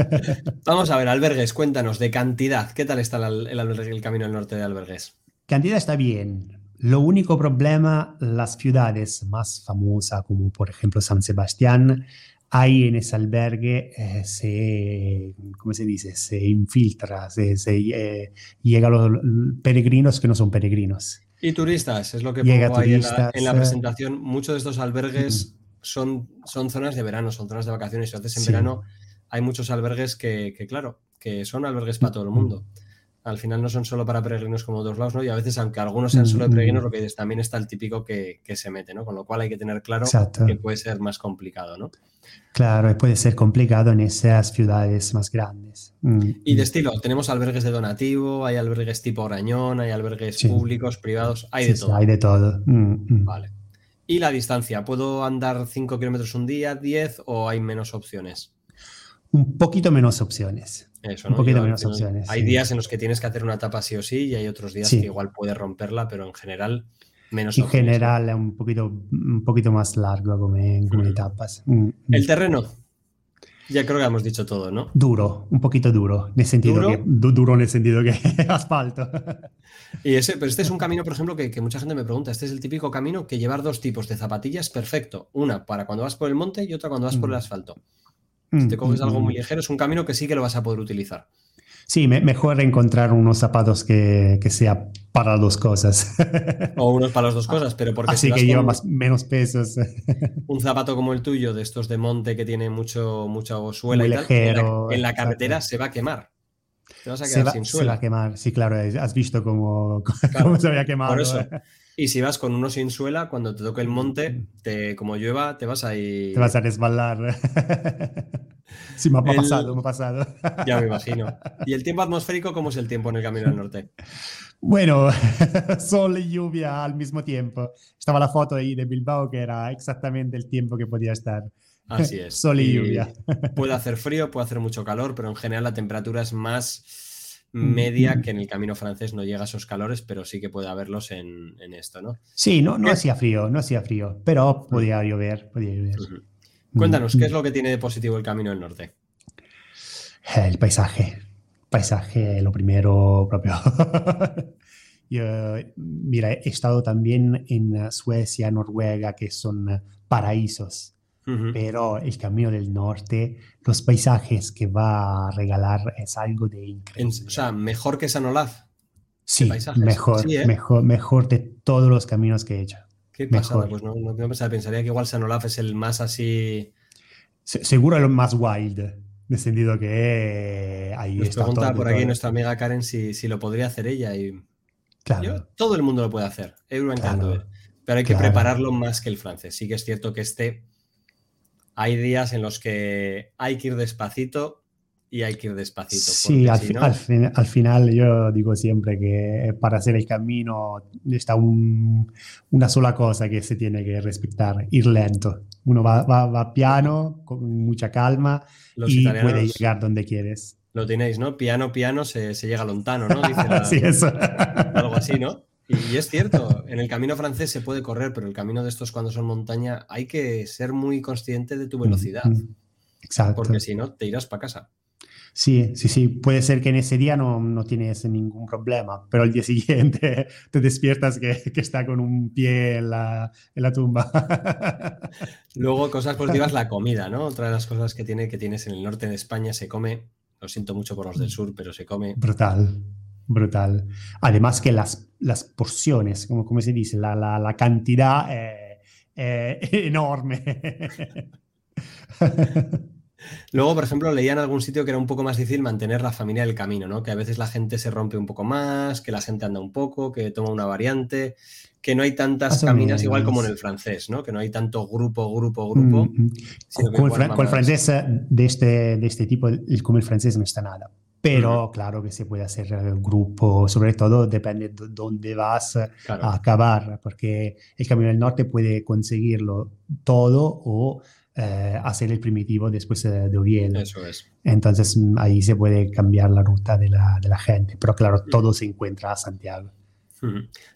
Vamos a ver, albergues, cuéntanos de cantidad. ¿Qué tal está el, el camino al norte de albergues? Cantidad está bien. Lo único problema, las ciudades más famosas, como por ejemplo San Sebastián, ahí en ese albergue eh, se, ¿cómo se dice? Se infiltra, se, eh, llega a los peregrinos que no son peregrinos. Y turistas, es lo que pongo ahí en la, en la, eh. presentación. Muchos de estos albergues son, son zonas de verano, son zonas de vacaciones. Y en verano hay muchos albergues que, que, claro, que son albergues para todo el mundo al final no son solo para peregrinos como otros lados, ¿no? Y a veces, aunque algunos sean solo de peregrinos, lo que dices, también está el típico que, se mete, ¿no? Con lo cual hay que tener claro que puede ser más complicado, ¿no? Claro, puede ser complicado en esas ciudades más grandes. Mm, y de estilo, tenemos albergues de donativo, hay albergues tipo Orañón, hay albergues públicos, privados, hay de todo. hay de todo. Mm, vale. ¿Y la distancia? ¿Puedo andar 5 kilómetros un día, 10 o hay menos opciones? Un poquito menos opciones. Eso, Un poquito menos opciones. Hay días en los que tienes que hacer una etapa sí o sí y hay otros días que igual puedes romperla, pero en general menos En general es un poquito, un poquito más largo como en, mm. etapas. Mm, mm. El terreno. Ya creo que hemos dicho todo, ¿no? Duro, un poquito duro, en sentido ¿Duro? que duro en el sentido que asfalto. Y ese, pero este es un camino, por ejemplo, que, que, mucha gente me pregunta. Este es el típico camino que llevar dos tipos de zapatillas perfecto. Una para cuando vas por el monte y otra cuando vas por el asfalto. Si mm, te coges algo mm, muy mm. ligero, es un camino que sí que lo vas a poder utilizar. Sí, mejor encontrar unos zapatos que, que sea para dos cosas. O unos para las dos cosas, pero porque Así que lleva más, menos pesos. Un zapato como el tuyo, de estos de monte que tiene mucho, mucho suela y tal, en la, carretera se va a quemar. Te vas a quedar sin suela. Se va a quemar, sí, claro, has visto cómo, se había quemado. Por eso. Y si vas con uno sin suela, cuando te toque el monte, te, como llueva, te vas a ir. Te vas a resbalar. sí, me ha pasado, me ha pasado. ya me imagino. ¿Y el tiempo atmosférico, cómo es el tiempo en el camino del norte? Bueno, sol y lluvia al mismo tiempo. Estaba la foto ahí de Bilbao que era exactamente el tiempo que podía estar. Así es. Sol y lluvia. puede hacer frío, puede hacer mucho calor, pero en general la temperatura es más media, que en el camino francés no llega a esos calores, pero sí que puede haberlos en, esto, ¿no? Sí, no, no hacía frío, no hacía frío, pero podía llover, podía llover. Cuéntanos, ¿qué es lo que tiene de positivo el Camino del Norte? Eh, el paisaje. Paisaje, lo primero propio. Yo, mira, he estado también en Suecia, Noruega, que son paraísos. Pero el Camino del Norte, los paisajes que va a regalar es algo de increíble. o sea, mejor que San Olaf. Sí, mejor, ¿eh? mejor, mejor de todos los caminos que he hecho. Qué pasada, pues no, no, pensaría que igual San Olaf es el más así. seguro el más wild, en el sentido que ahí Nos está. Pregunta por aquí nuestra amiga Karen si, si, lo podría hacer ella y. Claro. todo el mundo lo puede hacer, Euro pero hay que prepararlo más que el francés. Sí que es cierto que este hay días en los que hay que ir despacito y hay que ir despacito. Sí, al, al, final yo digo siempre que para hacer el camino está una sola cosa que se tiene que respetar, ir lento. Uno va, va, piano, con mucha calma y puede llegar donde quieres. Lo tenéis, ¿no? Piano, piano, se, se llega lontano, ¿no? sí, eso. Algo así, ¿no? Y, es cierto, en el camino francés se puede correr, pero el camino de estos cuando son montaña hay que ser muy consciente de tu velocidad. Exacto. Porque si no, te irás para casa. Sí, sí, sí. Puede ser que en ese día no, no tienes ningún problema, pero el día siguiente te despiertas que, que está con un pie en la, en la, tumba. Luego, cosas positivas, la comida, ¿no? Otra de las cosas que, tiene, que tienes en el norte de España se come, lo siento mucho por los del sur, pero se come. Brutal, brutal. Además que las, las porciones, como, como se dice, la, la, la cantidad es enorme. Luego, por ejemplo, leía en algún sitio que era un poco más difícil mantener la familia del camino, ¿no? Que a veces la gente se rompe un poco más, que la gente anda un poco, que toma una variante, que no hay tantas caminas igual como en el francés, ¿no? Que no hay tanto grupo, grupo, grupo. Mm, mm. con, el francés eh, de este, de este tipo, el, como el francés no está nada. Pero claro que se puede hacer grupo, sobre todo depende de dónde vas a acabar, porque el Camino del Norte puede conseguirlo todo o eh, hacer el primitivo después eh, de Oviedo. Eso es. Entonces mm, ahí se puede cambiar la ruta de la, de la gente, pero claro, todo se encuentra a Santiago.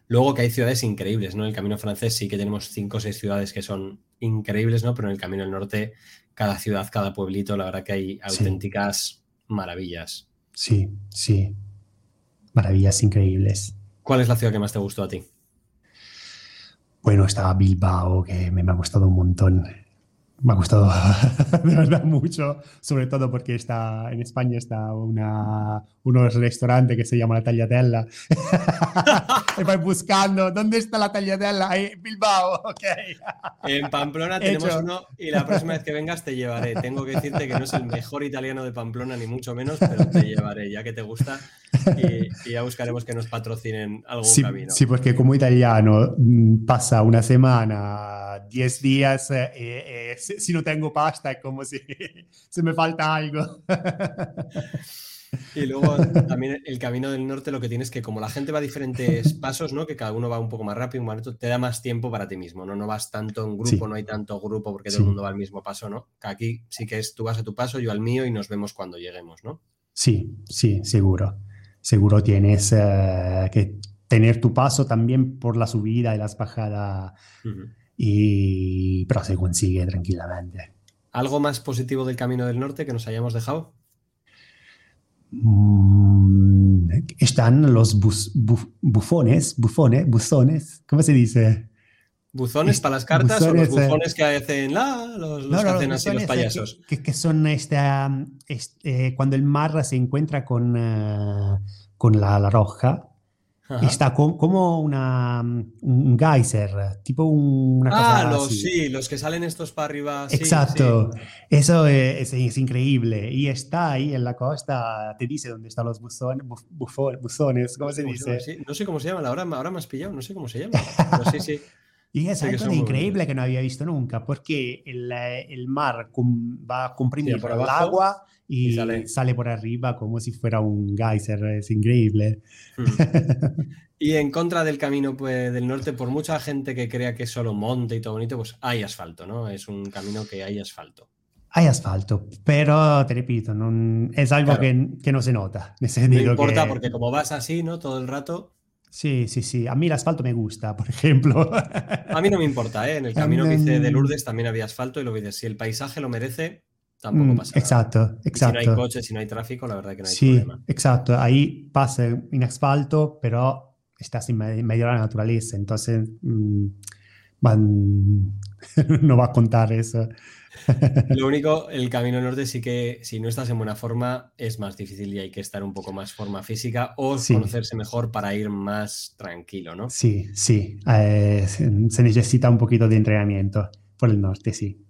Luego que hay ciudades increíbles, ¿no? En el Camino Francés sí que tenemos cinco o seis ciudades que son increíbles, ¿no? Pero en el Camino del Norte, cada ciudad, cada pueblito, la verdad que hay auténticas maravillas. Sí, sí. Maravillas increíbles. ¿Cuál es la ciudad que más te gustó a ti? Bueno, estaba Bilbao, que me, me ha gustado un montón. Me ha gustado de verdad mucho, sobre todo porque está en España está una, un restaurante que se llama La Tagliatella. y voy buscando, ¿dónde está La Tagliatella? Ahí, Bilbao, ok. En Pamplona tenemos uno y la próxima vez que vengas te llevaré. Tengo que decirte que no es el mejor italiano de Pamplona, ni mucho menos, pero te llevaré, ya que te gusta. Y, ya buscaremos que nos patrocinen algún camino. Sí, porque como italiano mm, pasa una semana, 10 días, eh, eh, si no tengo pasta es como si se me falta algo. Y luego también el camino del norte lo que tienes que como la gente va a diferentes pasos, ¿no? Que cada uno va un poco más rápido, te da más tiempo para ti mismo, ¿no? No vas tanto en grupo, no hay tanto grupo porque todo el mundo va al mismo paso, ¿no? Aquí sí que es tú vas a tu paso, yo al mío y nos vemos cuando lleguemos, ¿no? Sí, sí, seguro. Seguro tienes eh, que tener tu paso también por la subida y las bajadas, y, pero se consigue tranquilamente. ¿Algo más positivo del Camino del Norte que nos hayamos dejado? Mm, están los bufones, bufones, buzones, ¿cómo se dice? ¿Buzones para las cartas o los eh, bufones que hacen la, los, que hacen así los payasos? Que, son este, este, cuando el mar se encuentra con, eh, con la, la roja, Está como una, un geyser, tipo una cosa Ah, los, sí, los que salen estos para arriba. Exacto, eso es, es, increíble. Y está ahí en la costa, te dice dónde están los buzones, buzones, ¿cómo se dice? no sé cómo se llaman, ahora, ahora me has pillado, no sé cómo se llama. sí, sí. Y es algo increíble que no había visto nunca, porque el, el mar va comprimido por el agua y, sale. por arriba como si fuera un geyser, es increíble. Hmm. y en contra del camino pues, del norte, por mucha gente que crea que es solo monte y todo bonito, pues hay asfalto, ¿no? Es un camino que hay asfalto. Hay asfalto, pero te repito, no, es algo que, que, no se nota. no importa porque como vas así, ¿no? Todo el rato, Sí, sí, sí. A mí el asfalto me gusta, por ejemplo. A mí no me importa, ¿eh? En el camino que hice de Lourdes también había asfalto y lo dices, si el paisaje lo merece, tampoco Mm, pasa nada. Exacto, Y Si no hay exacto. coches, si no hay tráfico, la verdad que no hay Sí, problema. exacto. Ahí pasa en asfalto, pero estás en me- medio de la naturaleza, entonces mm, van- no va a contar eso. Lo único, el camino norte sí que si no estás en buena forma es más difícil y hay que estar un poco más forma física o Sí. conocerse mejor para ir más tranquilo, ¿no? Sí, sí. eh, se, necesita un poquito de entrenamiento por el norte, sí.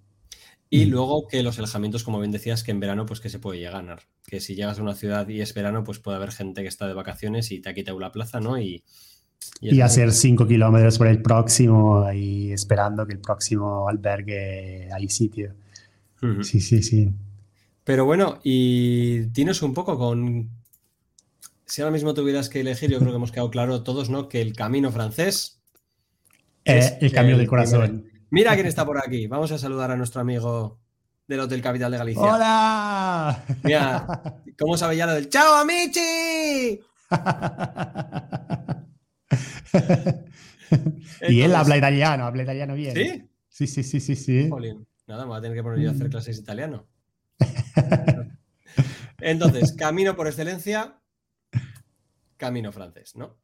Y Mm. luego que los alojamientos, como bien decías, que en verano pues que se puede llegar a ganar. Que si llegas a una ciudad y es verano, pues puede haber gente que está de vacaciones y te ha quitado la plaza, ¿no? Y, Y hacer 5 kilómetros por el próximo y esperando que el próximo albergue hay sitio. Sí, sí, sí. Pero bueno, y dinos un poco con... Si ahora mismo tuvieras que elegir, yo creo que hemos quedado claro todos, ¿no? Que el camino francés... Eh, es el camino del corazón. Mira quién está por aquí. Vamos a saludar a nuestro amigo del Hotel Capital de Galicia. ¡Hola! Mira, ¿cómo sabe ya lo del ¡Chao, Amici! y él habla italiano, habla italiano bien. ¿Sí? Sí, sí, sí, sí, sí. Jolín, nada, me voy a tener que poner yo a hacer Mm. clases de italiano. Entonces, camino por excelencia, camino francés, ¿no?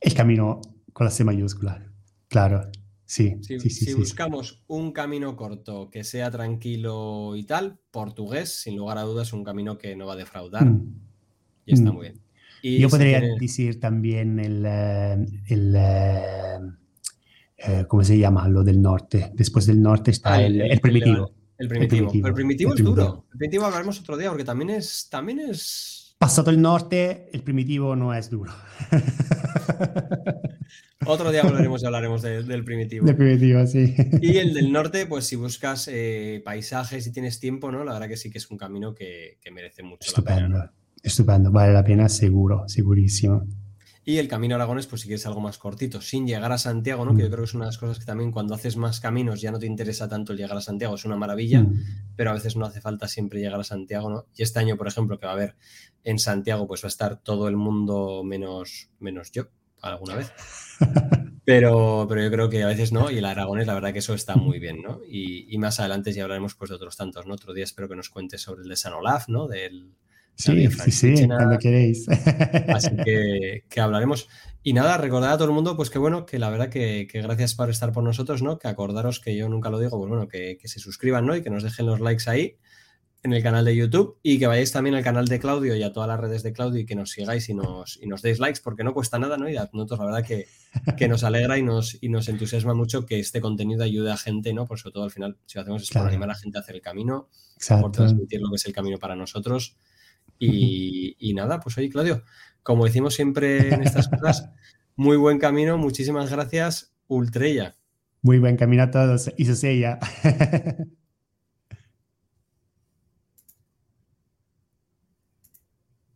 El camino con la C mayúscula. Claro. Sí, Si, sí, sí. si sí. buscamos un camino corto que sea tranquilo y tal, portugués, sin lugar a dudas, un camino que no va a defraudar Mm. y está Mm. muy bien. Y Yo podría decir también el, eh, el, eh, eh, ¿cómo se llama? Lo del norte. Después del norte está Ah, el, el primitivo. El primitivo. primitivo, El primitivo es duro. El primitivo hablaremos otro día porque también es. También es. Pasado el norte, el primitivo no es duro. Otro día volveremos y hablaremos de- del primitivo. El primitivo, sí. Y el del norte, pues si buscas eh, paisajes y tienes tiempo, ¿no? La verdad que sí que es un camino que, que merece mucho la pena. ¿no? Estupendo. Vale la pena, seguro, segurísimo. Y el camino Aragones, pues si quieres algo más cortito, sin llegar a Santiago, ¿no? Que yo Mm. creo que es una de las cosas que también cuando haces más caminos ya no te interesa tanto el llegar a Santiago, es una maravilla, Mm. pero a veces no hace falta siempre llegar a Santiago, ¿no? Y este año, por ejemplo, que va a haber en Santiago, pues va a estar todo el mundo menos, menos yo, alguna vez. Pero, pero yo creo que a veces no, y el Aragones, la verdad que eso está muy bien, ¿no? Y, y más adelante ya hablaremos pues de otros tantos, ¿no? Otro día espero que nos cuentes sobre el de San Olaf, ¿no? Del, Sí, sí, sí, cuando queréis. Así que, que hablaremos. Y nada, recordad a todo el mundo, pues que bueno, que la verdad que, que gracias por estar por nosotros, ¿no? Que acordaros que yo nunca lo digo, pues bueno, que, que se suscriban, ¿no? Y que nos dejen los likes ahí en el canal de YouTube y que vayáis también al canal de Claudio y a todas las redes de Claudio y que nos sigáis y nos, y nos deis likes porque no cuesta nada, ¿no? Y a nosotros la verdad que, que nos alegra y nos, y nos entusiasma mucho que este contenido ayude a gente, ¿no? Por sobre todo al final, si lo hacemos es Claro. por animar a la gente a hacer el camino, por transmitir lo que es el camino para nosotros. Y, y nada, pues oye, Claudio, como decimos siempre en estas cosas, muy buen camino, muchísimas gracias, Ultrella. Muy buen camino a todos. Y se sella.